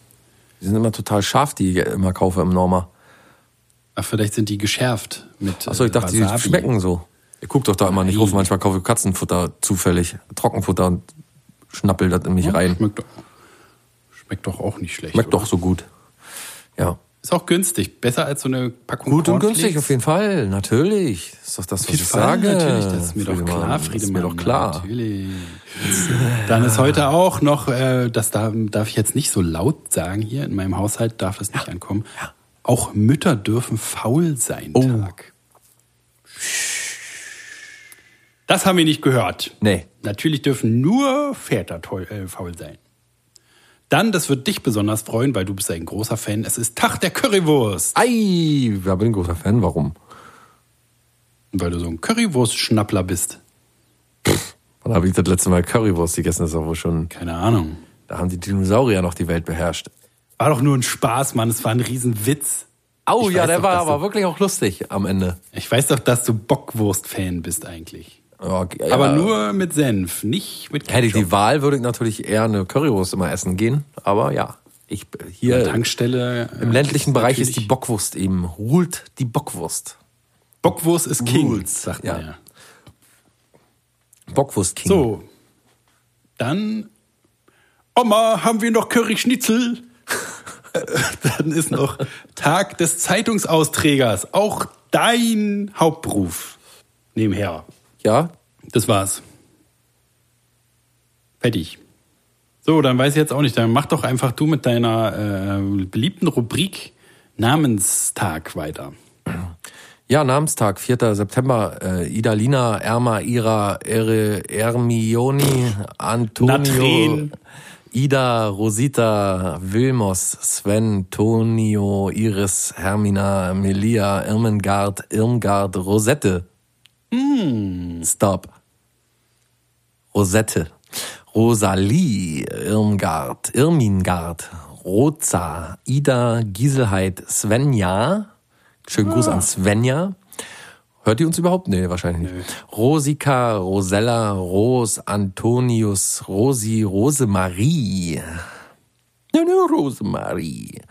Die sind immer total scharf, die ich immer kaufe im Norma. Ach, vielleicht sind die geschärft mit Achso, ich äh, dachte, die Wasabi. schmecken so. Ihr guckt doch da immer nicht drauf. Manchmal kaufe ich Katzenfutter zufällig, Trockenfutter und schnappel das in mich rein. Schmeckt doch, schmeckt doch auch nicht schlecht. Schmeckt oder? doch so gut. Ja. Ist auch günstig. Besser als so eine Packung Gut und Cornflakes. günstig, auf jeden Fall. Natürlich. Das ist doch das, was ich Fall, sage. natürlich, das ist mir doch Friedemann. klar, Das ist Friedemann. mir doch klar. Natürlich. Dann ist heute auch noch, äh, das darf, darf ich jetzt nicht so laut sagen hier, in meinem Haushalt darf es nicht ankommen. Auch Mütter dürfen faul sein Oh. Tag. Das haben wir nicht gehört. Nee. Natürlich dürfen nur Väter toll, äh, faul sein. Dann, das wird dich besonders freuen, weil du bist ein großer Fan. Es ist Tag der Currywurst. Ei, da bin ich ein großer Fan. Warum? Weil du so ein Currywurst-Schnappler bist. Wann habe ich das letzte Mal Currywurst gegessen? Das ist aber schon. Keine Ahnung. Da haben die Dinosaurier noch die Welt beherrscht. War doch nur ein Spaß, Mann. Es war ein Riesenwitz. Oh Ich ja, der doch, war aber du- wirklich auch lustig am Ende. Ich weiß doch, dass du Bockwurst-Fan bist eigentlich. Okay, Aber ja. nur mit Senf, nicht mit Hätte ich Ketchup. die Wahl, würde ich natürlich eher eine Currywurst immer essen gehen. Aber ja, ich hier Tankstelle. im äh, ländlichen Bereich ist die Bockwurst eben. Ruht die Bockwurst. Bockwurst ist King, Rules, sagt man ja. ja. Bockwurst King. So, dann Oma, haben wir noch Curry-Schnitzel? Äh, <laughs> dann ist noch Tag des Zeitungsausträgers. Auch dein Hauptberuf. Nebenher. Ja, Das war's. Fertig. So, dann weiß ich jetzt auch nicht. Dann mach doch einfach du mit deiner äh, beliebten Rubrik Namenstag weiter. Ja, Namenstag, 4. September. Äh, Idalina, Erma, Ira, Ere, Ermioni, Antonio, Natren. Ida, Rosita, Wilmos, Sven, Tonio, Iris, Hermina, Melia, Irmengard, Irmgard, Rosette. Stop. Rosette. Rosalie, Irmgard, Irmingard, Roza, Ida, Giselheit, Svenja. Schönen Gruß an Svenja. Hört die uns überhaupt? Nee, wahrscheinlich nicht. Rosika, Rosella, Ros, Antonius, Rosi, Rosemarie. Ja, Rosemarie.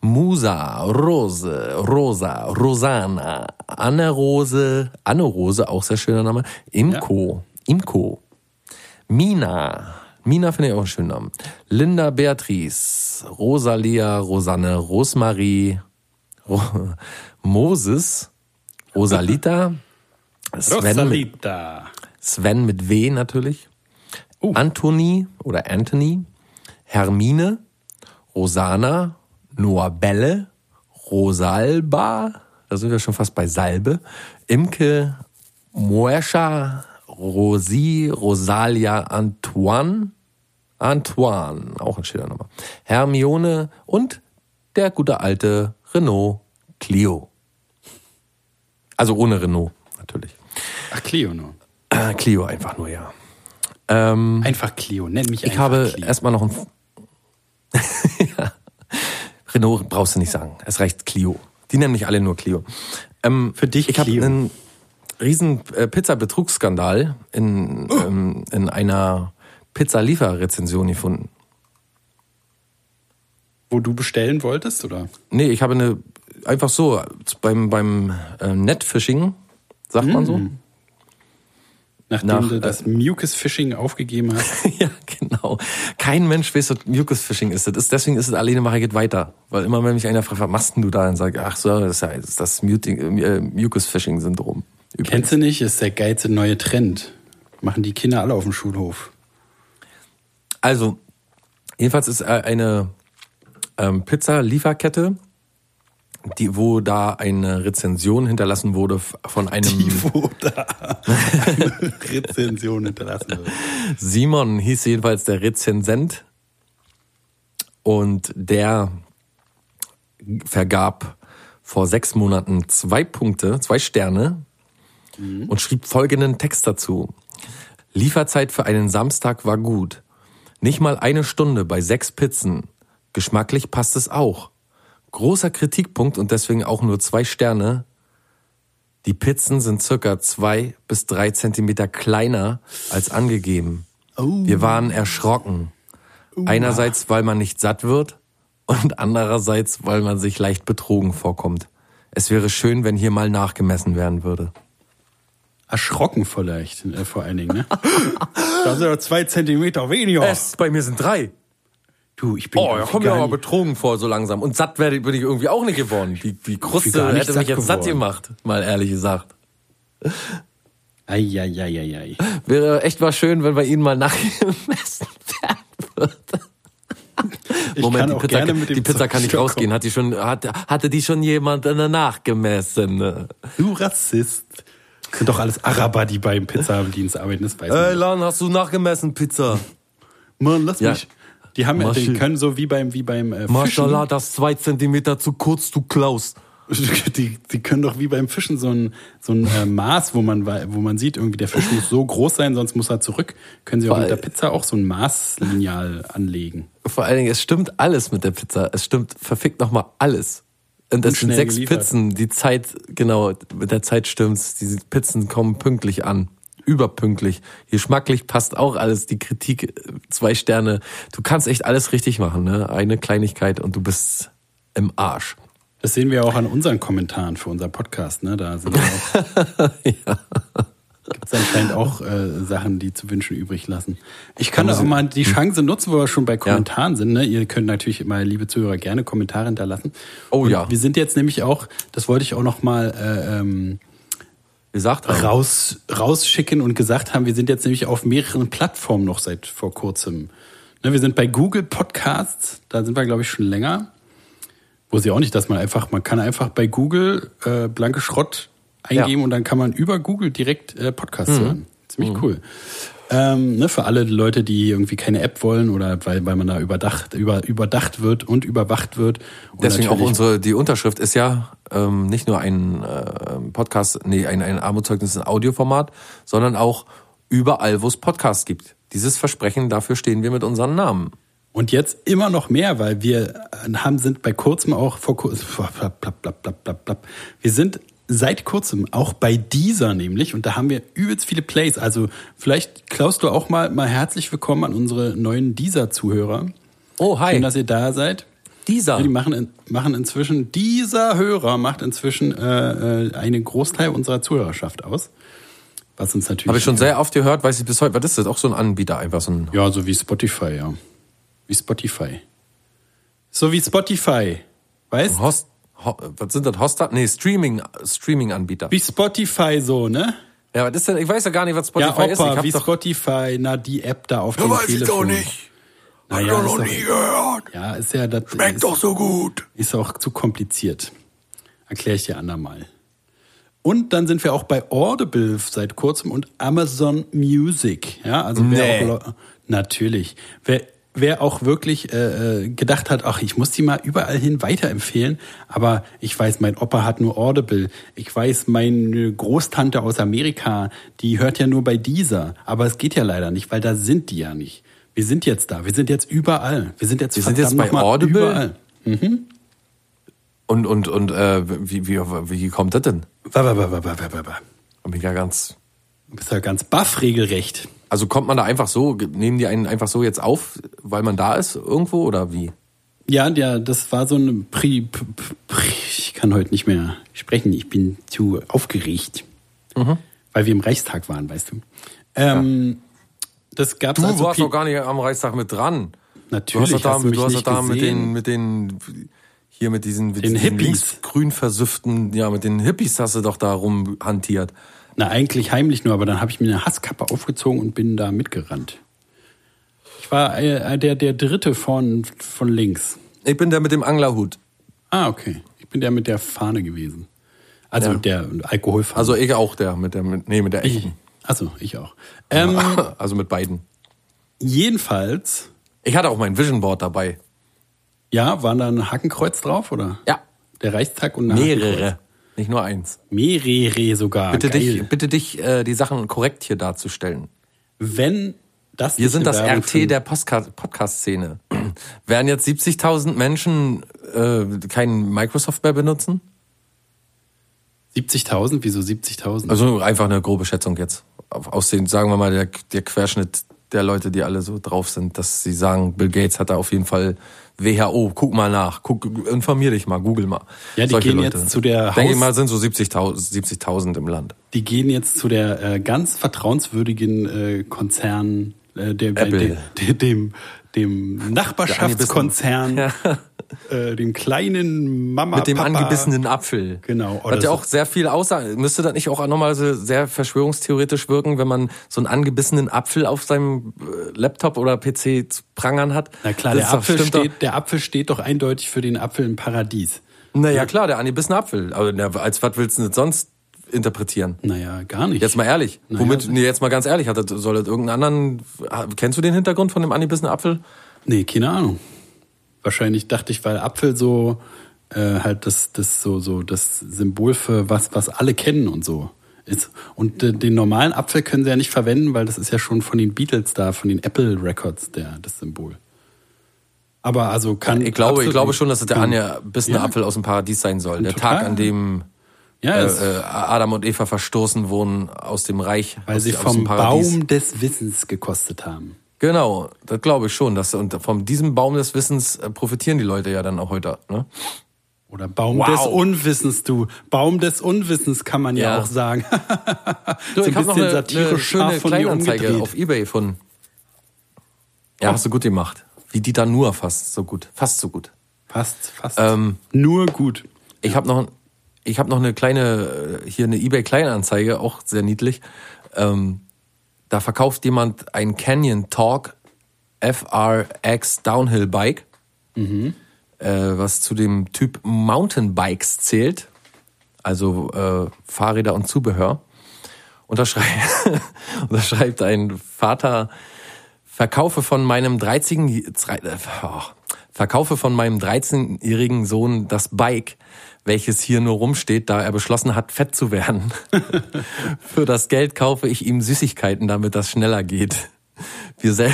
Musa, Rose, Rosa, Rosana, Anne Rose, Anne Rose, auch sehr schöner Name. Imko, Imko. Mina. Mina finde ich auch einen schönen Namen. Linda Beatrice, Rosalia, Rosanne, Rosmarie, Ro Moses, Rosalita, <laughs> Sven mit, Rosalita. Sven mit W natürlich, Anthony oder Anthony, Hermine, Rosana, Noabelle, Rosalba, da sind wir schon fast bei Salbe, Imke, Moesha, Rosi, Rosalia, Antoine, Antoine, auch ein schöner Name. Hermione und der gute alte Renault Clio. Also ohne Renault, natürlich. Ach, Clio nur. Äh, Clio einfach nur, ja. Ähm, Einfach Clio, nenn mich ich einfach habe Clio. erstmal noch ein. <laughs> ja. Renault brauchst du nicht sagen. Es reicht Clio. Die nennen mich alle nur Clio. Ähm, Für dich Ich habe Clio. einen riesen äh, Pizza-Betrugsskandal in, ähm, in einer Pizza-Lieferrezension gefunden. Wo du bestellen wolltest, oder? Nee, ich habe eine, einfach so, beim, beim äh, Netfishing, sagt man so? Nachdem Nach, du äh, das Mucus Fishing aufgegeben hast. <laughs> ja, genau. Kein Mensch weiß, was Mucus-Fishing ist. Das ist. Deswegen ist es alleine mache geht weiter. Weil immer, wenn mich einer fragt, was machst denn du da? Dann sage ich, ach so, das ist ja das, ist das Muting- äh, Mucus-Fishing-Syndrom. Übrigens. Kennst du nicht? Ist der geilste neue Trend. Machen die Kinder alle auf dem Schulhof. Also, jedenfalls ist äh, eine ähm, Pizza-Lieferkette, die, wo da eine Rezension hinterlassen wurde von einem wo da eine Rezension hinterlassen wird. Simon hieß jedenfalls der Rezensent und der vergab vor sechs Monaten zwei Punkte, zwei Sterne und schrieb folgenden Text dazu. Lieferzeit für einen Samstag war gut. Nicht mal eine Stunde bei sechs Pizzen. Geschmacklich passt es auch. Großer Kritikpunkt und deswegen auch nur zwei Sterne. Die Pizzen sind circa zwei bis drei Zentimeter kleiner als angegeben. Wir waren erschrocken. Einerseits, weil man nicht satt wird und andererseits, weil man sich leicht betrogen vorkommt. Es wäre schön, wenn hier mal nachgemessen werden würde. Erschrocken vielleicht, äh, vor allen Dingen, ne? <laughs> da sind ja zwei Zentimeter weniger. Es, bei mir sind drei. Du, ich bin Oh, da kommt mir aber betrogen vor so langsam. Und satt werde, bin ich irgendwie auch nicht geworden. Die, die Kruste hätte mich jetzt satt gemacht, mal ehrlich gesagt. Eieieiei. Wäre echt mal schön, wenn bei Ihnen mal nachgemessen <laughs> werden würde. Ich Moment, die Pizza, die Pizza kann nicht rausgehen. Hat die schon, hat, hatte die schon jemand nachgemessen? Du Rassist. Das sind doch alles Araber, die beim Pizzadienst arbeiten, das weiß. Ey, Lan, hast du nachgemessen, Pizza? Mann, lass Ja. mich. Die haben ja, die können so wie beim, wie beim äh, Maschallah, das zwei Zentimeter zu kurz, du Klaus. Fischen. <laughs> Die, die können doch wie beim Fischen so ein, so ein äh, Maß, wo man, wo man sieht, irgendwie der Fisch muss so groß sein, sonst muss er zurück. Können sie auch Weil- mit der Pizza auch so ein Maßlineal anlegen. Vor allen Dingen, es stimmt alles mit der Pizza. Es stimmt verfickt nochmal alles. Und es sind sechs geliefert. Pizzen. Die Zeit, genau, mit der Zeit stimmt's. Diese Pizzen kommen pünktlich an. Überpünktlich. Geschmacklich passt auch alles. Die Kritik, äh, zwei Sterne. Du kannst echt alles richtig machen, ne? Eine Kleinigkeit und du bist im Arsch. Das sehen wir auch an unseren Kommentaren für unser Podcast. Ne? Da sind auch, <laughs> <laughs> gibt es anscheinend auch äh, Sachen, die zu wünschen übrig lassen. Ich kann auch mal die Chance nutzen, wo wir schon bei Kommentaren sind. Ne? Ihr könnt natürlich immer, liebe Zuhörer, gerne Kommentare hinterlassen. Oh Und ja. Wir sind jetzt nämlich auch, das wollte ich auch noch mal äh, ähm, gesagt, haben. raus, rausschicken und gesagt haben, wir sind jetzt nämlich auf mehreren Plattformen noch seit vor kurzem. Ne, wir sind bei Google Podcasts, da sind wir, glaube ich, schon länger. Wo sie auch nicht, dass man einfach, man kann einfach bei Google äh, blanke Schrott eingeben Ja. und dann kann man über Google direkt äh, Podcasts hören. Ziemlich cool. Ähm, ne, für alle Leute, die irgendwie keine App wollen oder weil, weil man da überdacht, über, überdacht wird und überwacht wird. Und Deswegen auch unsere, die Unterschrift ist ja ähm, nicht nur ein äh, Podcast, nee, ein, ein Armutszeugnis in Audioformat, sondern auch überall, wo es Podcasts gibt. Dieses Versprechen, dafür stehen wir mit unseren Namen. Und jetzt immer noch mehr, weil wir äh, haben, sind bei kurzem auch vor kurzem, <laughs> wir sind seit kurzem auch bei dieser nämlich und da haben wir übelst viele Plays. Also vielleicht klaust du auch mal, mal herzlich willkommen an unsere neuen dieser-Zuhörer. Oh, hi. Schön, dass ihr da seid. Dieser. Ja, die machen, in, machen inzwischen, dieser Hörer macht inzwischen äh, äh, einen Großteil unserer Zuhörerschaft aus. Was uns natürlich. Habe ich schon sehr oft gehört, weiß ich bis heute, was ist das? Auch so ein Anbieter, einfach so ein. Ja, so wie Spotify, ja. Wie Spotify. So wie Spotify. Weißt? Ho, was sind das? Hoster? Nee, Streaming, Streaming-Anbieter. Wie Spotify so, ne? Ja, was ist denn? Ich weiß ja gar nicht, was Spotify ja, ist. Ich Opa, hab wie doch, Spotify, na, die App da auf dem Telefon. Naja, ist doch, gehört. ja, ist ja, das Schmeckt ist, doch so gut. ist auch zu kompliziert. Erkläre ich dir andermal. Und dann sind wir auch bei Audible seit kurzem und Amazon Music. Ja, also wer Nee. auch Leu- Natürlich. Wer, wer auch wirklich äh, äh, gedacht hat, ach, ich muss die mal überall hin weiterempfehlen, aber ich weiß, mein Opa hat nur Audible. Ich weiß, meine Großtante aus Amerika, die hört ja nur bei dieser. Aber es geht ja leider nicht, weil da sind die ja nicht. Wir sind jetzt da. Wir sind jetzt überall. Wir sind jetzt, Wir sind jetzt bei Audible? Überall. Und, und, und äh, wie, wie, wie kommt das denn? Wa, wa, wa, wa, wa, wa, wa. Bin ja ganz. Du bist ja ganz baff regelrecht. Also kommt man da einfach so, nehmen die einen einfach so jetzt auf, weil man da ist irgendwo oder wie? Ja, der, das war so ein Pri, ich kann heute nicht mehr sprechen, ich bin zu aufgeregt. Mhm. Weil wir im Reichstag waren, weißt du. Ähm, Das gab's Du also warst doch gar nicht am Reichstag mit dran. Du Natürlich, hast doch da, hast du du hast da mit den, mit den, hier mit diesen, mit Den diesen Hippies. linksgrün versüfften, ja, mit den Hippies hast du doch da rumhantiert. Na, eigentlich heimlich nur, aber dann habe ich mir eine Hasskappe aufgezogen und bin da mitgerannt. Ich war äh, der, der dritte von, von links. Ich bin der mit dem Anglerhut. Ah, okay. Ich bin der mit der Fahne gewesen. Also Ja. der Alkoholfahne. Also ich auch der mit der, mit, nee, mit der ich. echten. Also ich auch. Ähm, <laughs> Also mit beiden. jedenfalls, Ich hatte auch mein Vision Board dabei. ja, waren da ein Hakenkreuz drauf, oder? Ja. Der Reichstag und ein Hakenkreuz. Mehrere. Nicht nur eins. Mehrere sogar. Bitte Geil. dich, bitte dich, äh, die Sachen korrekt hier darzustellen. Wenn das Wir sind das RT für- der Podcast-Szene. <clears throat> Werden jetzt 70.000 Menschen äh, keinen Microsoft mehr benutzen? 70.000? Wieso 70.000? Also einfach eine grobe Schätzung jetzt. Aus den, sagen wir mal, der, der Querschnitt der Leute, die alle so drauf sind, dass sie sagen, Bill Gates hat da auf jeden Fall WHO, guck mal nach, guck, informier dich mal, google mal. Ja, die gehen jetzt zu der Denke ich Haus- mal, sind so 70.000 70.000 im Land. Die gehen jetzt zu der äh, ganz vertrauenswürdigen äh, Konzern, äh, der, Apple. Der, der, dem, dem Nachbarschaftskonzern, Ja. äh, dem kleinen Mama Mit dem Papa. angebissenen Apfel. Genau, oder Hat ja so. auch sehr viel außer. Müsste das nicht auch nochmal so sehr verschwörungstheoretisch wirken, wenn man so einen angebissenen Apfel auf seinem äh, Laptop oder PC zu prangern hat? Na klar, der Apfel, steht, der Apfel steht doch eindeutig für den Apfel im Paradies. Naja, klar, der angebissene Apfel. Aber na, als was willst du denn sonst interpretieren? Naja, gar nicht. Jetzt mal ehrlich. Naja, Womit, nee, jetzt mal ganz ehrlich, hat das, soll das irgendeinen anderen, kennst du den Hintergrund von dem angebissenen Apfel? Nee, keine Ahnung. Wahrscheinlich dachte ich, weil Apfel so äh, halt das, das so, so das Symbol für was, was alle kennen und so ist. Und äh, den normalen Apfel können sie ja nicht verwenden, weil das ist ja schon von den Beatles da, von den Apple Records der, das Symbol. Aber also kann. Ich glaube, ich glaube schon, dass es der kann- angebissene Ja. Apfel aus dem Paradies sein soll. Der. Tag, an dem Ja, äh, äh, Adam und Eva verstoßen wurden aus dem Reich. weil aus, sie aus vom dem Paradies. Baum des Wissens gekostet haben. Genau, das glaube ich schon. Dass, und von diesem Baum des Wissens äh, profitieren die Leute ja dann auch heute. Ne? Oder Baum Wow. des Unwissens, du. Baum des Unwissens kann man ja, Ja. auch sagen. <laughs> Du, so ich habe noch eine, eine satirisch schöne scharf von Kleinanzeige auf Ebay von. Ja, hast du gut gemacht. Wie Dieter Nuhr fast so gut. Fast so gut. Fast, fast. Ähm, Nur gut. Ich habe noch, ich habe noch eine kleine, äh, hier eine eBay Kleinanzeige, auch sehr niedlich. Ähm, da verkauft jemand ein Canyon Talk FRX Downhill Bike, äh, was zu dem Typ Mountainbikes zählt, also äh, Fahrräder und Zubehör. Und da, schrei <laughs> und da schreibt ein Vater, verkaufe von meinem 13 äh, verkaufe von meinem 13-jährigen Sohn das Bike, welches hier nur rumsteht, da er beschlossen hat, fett zu werden. <laughs> Für das Geld kaufe ich ihm Süßigkeiten, damit das schneller geht. Wir, sel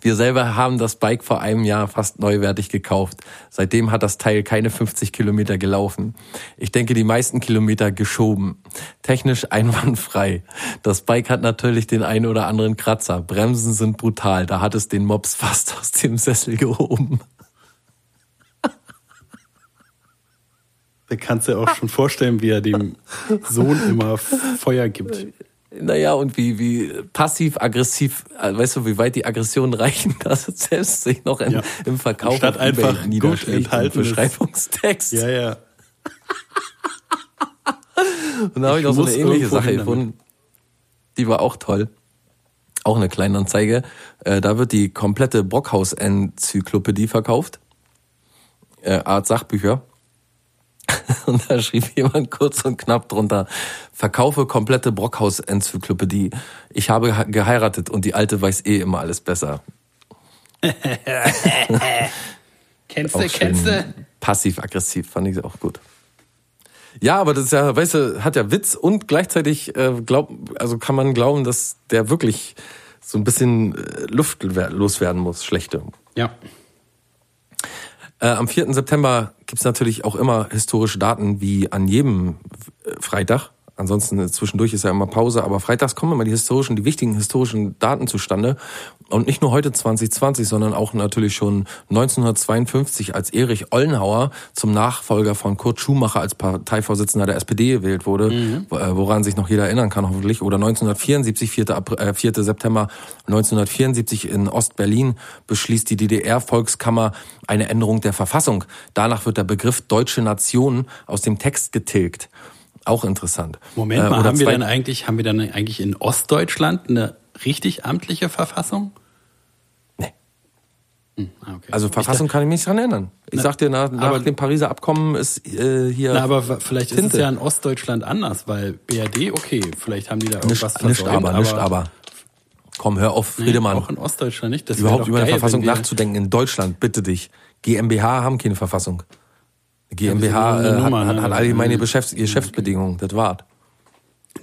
wir selber haben das Bike vor einem Jahr fast neuwertig gekauft. Seitdem hat das Teil keine 50 Kilometer gelaufen. Ich denke, die meisten Kilometer geschoben. Technisch einwandfrei. Das Bike hat natürlich den einen oder anderen Kratzer. Bremsen sind brutal. Da hat es den Mops <laughs> fast aus dem Sessel gehoben. Da kannst du dir auch schon vorstellen, wie er dem Sohn immer Feuer gibt. Naja, und wie, wie passiv-aggressiv, äh, weißt du, wie weit die Aggressionen reichen, <laughs> dass es selbst sich noch in, Ja. im Verkauf Statt einfach gut enthaltenes- Beschreibungstext. Ja, ja. <laughs> Und da habe ich noch so eine ähnliche Sache gefunden. Die war auch toll. Auch eine Kleinanzeige. Äh, da wird die komplette Brockhaus-Enzyklopädie verkauft. Äh, Art Sachbücher. <laughs> Und da schrieb jemand kurz und knapp drunter, verkaufe komplette Brockhaus-Enzyklopädie. Ich habe geheiratet und die Alte weiß eh immer alles besser. <laughs> kennst du, kennst du? Passiv-aggressiv, fand ich auch gut. Ja, aber das ist ja, weißt du, hat ja Witz und gleichzeitig äh, glaub, also kann man glauben, dass der wirklich so ein bisschen äh, Luft loswerden muss, schlechte. Ja. Äh, am 4. September gibt's natürlich auch immer historische Daten, wie an jedem äh, Freitag. Ansonsten äh, zwischendurch ist ja immer Pause, aber freitags kommen immer die historischen, die wichtigen historischen Daten zustande. Und nicht nur heute 2020, sondern auch natürlich schon 1952, als Erich Ollenhauer zum Nachfolger von Kurt Schumacher als Parteivorsitzender der SPD gewählt wurde, mhm. Äh, woran sich noch jeder erinnern kann hoffentlich. Oder 1974, 4. April, äh, 4. September 1974 in Ostberlin beschließt die DDR-Volkskammer eine Änderung der Verfassung. Danach wird der Begriff deutsche Nation aus dem Text getilgt. Auch interessant. Moment mal, äh, haben wir dann eigentlich, haben wir dann eigentlich in Ostdeutschland eine richtig amtliche Verfassung? Nee. Hm, ah, okay. Also Verfassung kann ich mich nicht dran erinnern. Ich na, sag dir, nach, nach dem Pariser Abkommen ist äh, hier. Na, aber vielleicht Tinte. ist es ja in Ostdeutschland anders, weil BRD, okay, vielleicht haben die da irgendwas nicht, nicht aber, nicht aber. Komm, hör auf, Friedemann. Nee, auch in Ostdeutschland nicht. Das Überhaupt über eine Verfassung nachzudenken in Deutschland, bitte dich. GmbH haben keine Verfassung. GmbH ja, äh, Nummer, hat, ne? hat allgemeine Geschäfts Geschäftsbedingungen, das war's.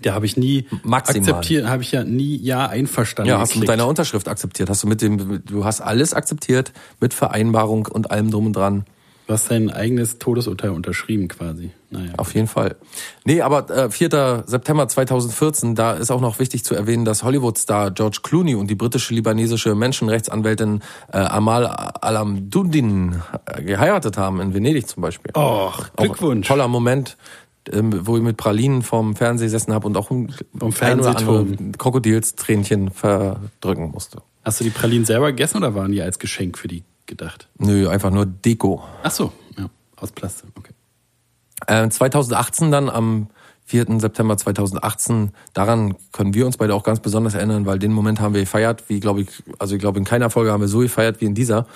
Da habe ich nie Maximal. akzeptiert, habe ich ja nie ja einverstanden. Ja, hast du mit deiner Unterschrift akzeptiert, hast du mit dem, du hast alles akzeptiert mit Vereinbarung und allem drum und dran. Du hast dein eigenes Todesurteil unterschrieben quasi. Naja. Auf jeden Fall. Nee, aber äh, 4. September 2014, da ist auch noch wichtig zu erwähnen, dass Hollywood-Star George Clooney und die britische libanesische Menschenrechtsanwältin äh, Amal Alamdudin äh, geheiratet haben, in Venedig zum Beispiel. Och, Glückwunsch. Auch toller Moment, ähm, wo ich mit Pralinen vom Fernseher gesessen habe und auch ein, ein oder andere Krokodilstränchen verdrücken musste. Hast du die Pralinen selber gegessen oder waren die als Geschenk für die gedacht? Nö, einfach nur Deko. Ach so, ja, aus Plastik, okay. Äh, 2018 dann am 4. September 2018, daran können wir uns beide auch ganz besonders erinnern, weil den Moment haben wir gefeiert, wie glaube ich, also ich glaube in keiner Folge haben wir so gefeiert wie in dieser,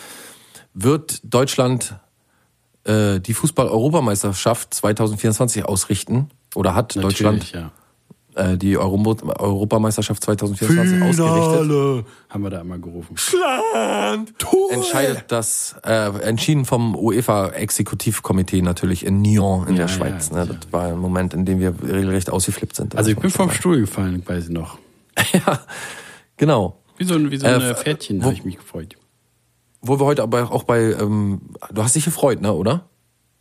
wird Deutschland äh, die Fußball-Europameisterschaft 2024 ausrichten oder hat Natürlich, Deutschland ja. Äh, die Euro Europameisterschaft 2024 Finale. ausgerichtet. Haben wir da einmal gerufen. Schland! Entscheidet das, äh, entschieden vom UEFA-Exekutivkomitee natürlich in Nyon in ja, der Schweiz. Ja, ne? Das war ein Moment, in dem wir regelrecht ausgeflippt sind. Also ich bin vom Stuhl gefallen, weiß ich noch. <laughs> ja, genau. Wie so ein, wie so ein äh, Pferdchen habe ich mich gefreut. Wo wir heute aber auch bei, ähm, du hast dich gefreut, ne, oder?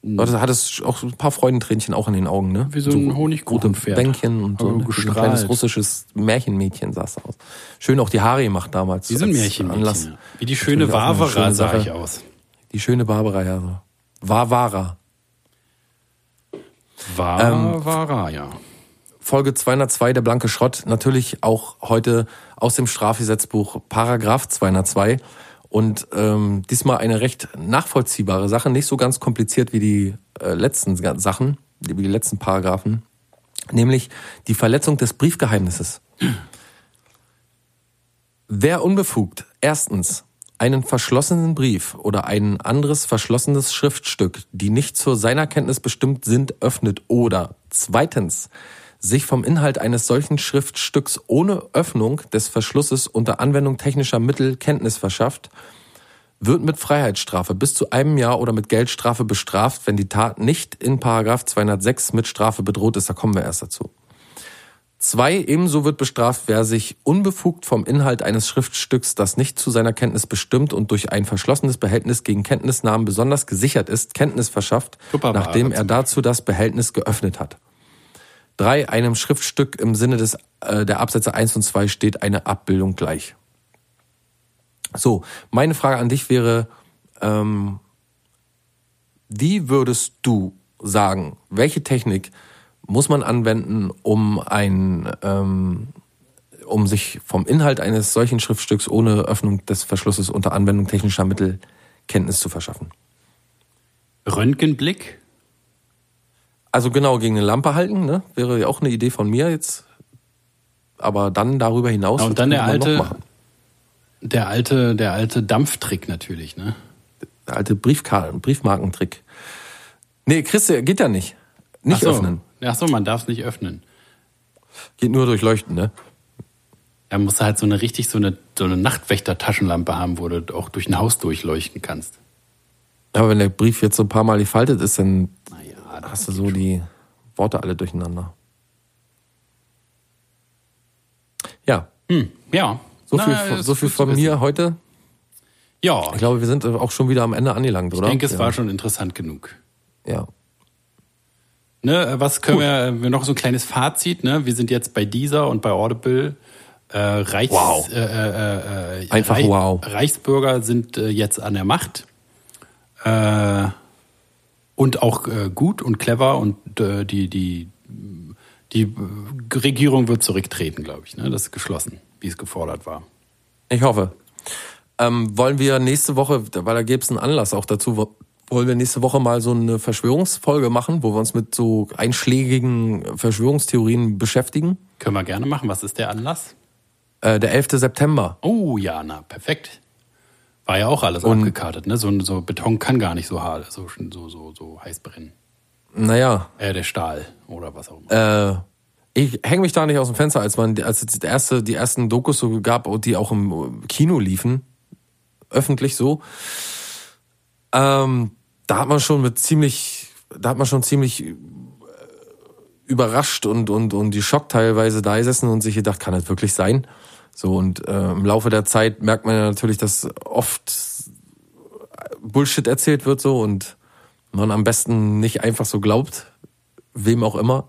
Du hattest auch ein paar Freudentränchen auch in den Augen, ne? Wie so ein Honigkuchenpferd. Bänkchen und so. Ne? Ein kleines russisches Märchenmädchen saß da aus. Schön auch die Haare gemacht damals. Wie so ein Märchenmädchen. Wie die schöne Barbara sah ich aus. Die schöne Barbara, ja. Varvara. Varvara, ähm, ja. Folge 202, der blanke Schrott. Natürlich auch heute aus dem Strafgesetzbuch Paragraph 202 und ähm, diesmal eine recht nachvollziehbare Sache, nicht so ganz kompliziert wie die äh, letzten Sachen, wie die letzten Paragraphen, nämlich die Verletzung des Briefgeheimnisses. Wer unbefugt erstens einen verschlossenen Brief oder ein anderes verschlossenes Schriftstück, die nicht zu seiner Kenntnis bestimmt sind, öffnet oder zweitens sich vom Inhalt eines solchen Schriftstücks ohne Öffnung des Verschlusses unter Anwendung technischer Mittel Kenntnis verschafft, wird mit Freiheitsstrafe bis zu einem Jahr oder mit Geldstrafe bestraft, wenn die Tat nicht in Paragraph 206 mit Strafe bedroht ist. Da kommen wir erst dazu. Zwei, ebenso wird bestraft, wer sich unbefugt vom Inhalt eines Schriftstücks, das nicht zu seiner Kenntnis bestimmt und durch ein verschlossenes Behältnis gegen Kenntnisnahmen besonders gesichert ist, Kenntnis verschafft, nachdem er dazu das Behältnis geöffnet hat. Drei, einem Schriftstück im Sinne des, äh, der Absätze 1 und 2 steht eine Abbildung gleich. So, meine Frage an dich wäre, ähm, wie würdest du sagen, welche Technik muss man anwenden, um ein, ähm, um sich vom Inhalt eines solchen Schriftstücks ohne Öffnung des Verschlusses unter Anwendung technischer Mittel Kenntnis zu verschaffen? Röntgenblick? Also genau, gegen eine Lampe halten, ne? Wäre ja auch eine Idee von mir jetzt. Aber dann darüber hinaus. Ja, und dann der alte, der alte, der alte Dampftrick natürlich, ne? Der alte Briefkarten, Briefmarkentrick. Nee, Chris, geht ja nicht. Nicht Ach so. öffnen. Ach so, man darf es nicht öffnen. Geht nur durch Leuchten, ne? Da musst du halt so eine richtig so eine, so eine Nachtwächter-Taschenlampe haben, wo du auch durch ein Haus durchleuchten kannst. Aber wenn der Brief jetzt so ein paar Mal gefaltet ist, dann hast du so die Worte alle durcheinander. Ja, hm, ja. so Na, viel, so viel gut von mir heute. Ja, Ich glaube, wir sind auch schon wieder am Ende angelangt, ich oder? denke, es ja. war schon interessant genug. Ja. Ne, was können wir, wir noch so ein kleines Fazit, ne? Wir sind jetzt bei dieser und bei Audible. Äh, Reichs, Wow. äh, äh, äh, Einfach wow. Reichsbürger sind äh, jetzt an der Macht. Äh, und auch äh, gut und clever und äh, die, die, die äh, Regierung wird zurücktreten, glaube ich. Ne? Das ist geschlossen, wie es gefordert war. Ich hoffe. Ähm, wollen wir nächste Woche, weil da gäbe es einen Anlass auch dazu, wo- wollen wir nächste Woche mal so eine Verschwörungsfolge machen, wo wir uns mit so einschlägigen Verschwörungstheorien beschäftigen? Können wir gerne machen. Was ist der Anlass? Äh, der 11. September. Oh ja, na, perfekt. War ja auch alles abgekartet, ne? So, so Beton kann gar nicht so hart, so, so, so, so heiß brennen. Naja, Äh, der Stahl oder was auch immer. äh, ich hänge mich da nicht aus dem Fenster, als man, als es die erste, die ersten Dokus so gab, und die auch im Kino liefen, öffentlich so, ähm, da hat man schon mit ziemlich, da hat man schon ziemlich äh, überrascht und, und, und die Schock teilweise da gesessen und sich gedacht, kann das wirklich sein? So, und äh, im Laufe der Zeit merkt man ja natürlich, dass oft Bullshit erzählt wird so und man am besten nicht einfach so glaubt, wem auch immer.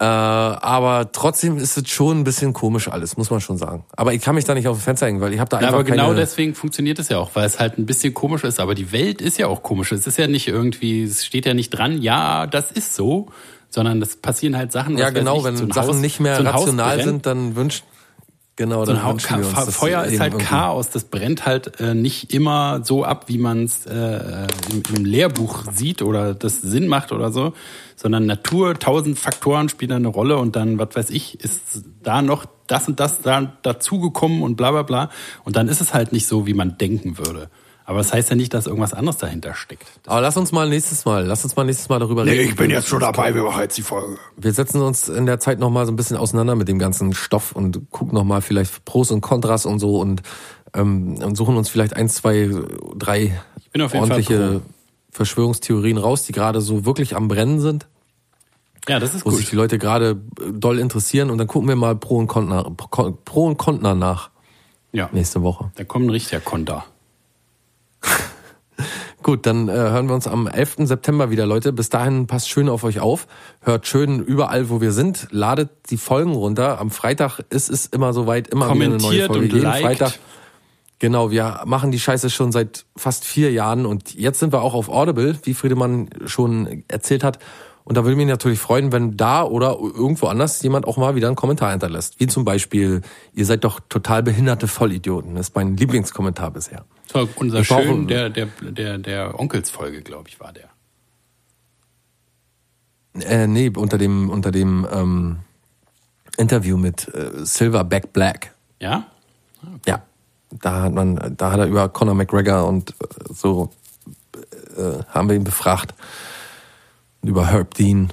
Äh, aber trotzdem ist es schon ein bisschen komisch alles, muss man schon sagen. Aber ich kann mich da nicht auf dem Fenster hängen, weil ich habe da Ja, einfach aber genau keine... deswegen funktioniert es ja auch, weil es halt ein bisschen komisch ist. Aber die Welt ist ja auch komisch. Es ist ja nicht irgendwie, es steht ja nicht dran, ja, das ist so, sondern es passieren halt Sachen. ja, genau, ich, wenn Sachen Haus- nicht mehr rational sind, dann wünschen... Genau, So dann Ka- das Feuer ist halt. Chaos. Das brennt halt äh, nicht immer so ab, wie man es äh, im, im Lehrbuch sieht oder das Sinn macht oder so, sondern Natur, tausend Faktoren spielen eine Rolle und dann, was weiß ich, ist da noch das und das da dazugekommen und bla bla bla. Und dann ist es halt nicht so, wie man denken würde. Aber das heißt ja nicht, dass irgendwas anderes dahinter steckt. Aber lass uns mal nächstes Mal, lass uns mal nächstes Mal darüber reden. schon dabei, wir machen jetzt die Folge. Wir setzen uns in der Zeit noch mal so ein bisschen auseinander mit dem ganzen Stoff und gucken noch mal vielleicht Pros und Kontras und so und, ähm, und suchen uns vielleicht ein, zwei, drei bin auf jeden Fall ordentliche. Verschwörungstheorien raus, die gerade so wirklich am Brennen sind, Ja, das ist wo sich gut. die Leute gerade doll interessieren und dann gucken wir mal Pro und Contra, Pro und Contra nach Ja, nächste Woche. da kommt ein richtiger Konter. <laughs> Gut, dann äh, hören wir uns am 11. September wieder, Leute. Bis dahin passt schön auf euch auf. Hört schön überall, wo wir sind. Ladet die Folgen runter. Am Freitag ist es immer soweit, immer wieder eine neue Kommentiert Folge. und Jeden liked. Freitag. Genau, wir machen die Scheiße schon seit fast vier Jahren und jetzt sind wir auch auf Audible, wie Friedemann schon erzählt hat. Und da würde mich natürlich freuen, wenn da oder irgendwo anders jemand auch mal wieder einen Kommentar hinterlässt. Wie zum Beispiel, ihr seid doch total behinderte Vollidioten. Das ist mein Lieblingskommentar bisher. Das war unser Ich schön, der, der, der, der Onkelsfolge, glaube ich, war der. Äh, nee, unter dem, unter dem ähm, Interview mit äh, Silverback Black. Ja? Ja. Da hat man, da hat er über Conor McGregor und äh, so äh, haben wir ihn befragt. Über Herb Dean.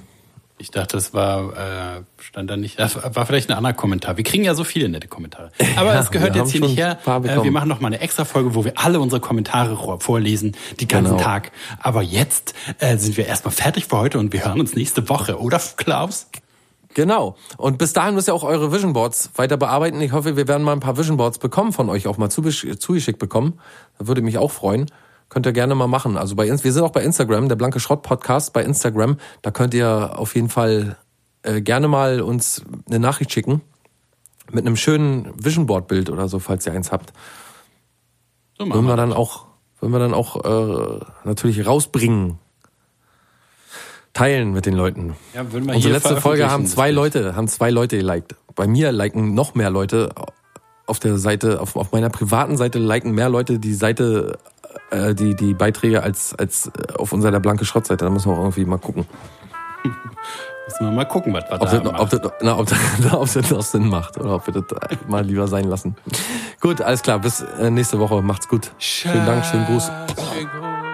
Ich dachte, das war, äh, stand da nicht, das war vielleicht ein anderer Kommentar. Wir kriegen ja so viele nette Kommentare. <laughs> Aber Ja, es gehört jetzt hier nicht her. Äh, wir machen noch mal eine extra Folge, wo wir alle unsere Kommentare vorlesen, die ganzen Genau. Tag. Aber jetzt äh, sind wir erstmal fertig für heute und wir hören uns nächste Woche, oder Klaus? Genau. Und bis dahin müsst ihr auch eure Vision Boards weiter bearbeiten. Ich hoffe, wir werden mal ein paar Vision Boards bekommen von euch, auch mal zugesch- zugeschickt bekommen. Da würde mich auch freuen. Könnt ihr gerne mal machen. Also bei uns, wir sind auch bei Instagram, der Blanke Schrott Podcast bei Instagram. Da könnt ihr auf jeden Fall äh, gerne mal uns eine Nachricht schicken. Mit einem schönen Vision Board Bild oder so, falls ihr eins habt. So Würden wir dann auch, würden wir dann auch äh, natürlich rausbringen. Teilen mit den Leuten. Ja, wir Unsere letzte Folge haben zwei. Leute, haben zwei Leute geliked. Bei mir liken noch mehr Leute auf der Seite, auf, auf meiner privaten Seite liken mehr Leute die Seite, äh, die, die Beiträge als, als äh, auf unserer blanke Schrottseite. Da müssen wir auch irgendwie mal gucken. <laughs> Müssen wir mal gucken, was wir Ob da das, machen. ob, das, na, ob, das, <laughs> ob das noch Sinn macht oder ob wir das äh, mal lieber sein lassen. Gut, alles klar. Bis äh, nächste Woche. Macht's gut. Schönen Dank, schönen Gruß. Schönen Gruß.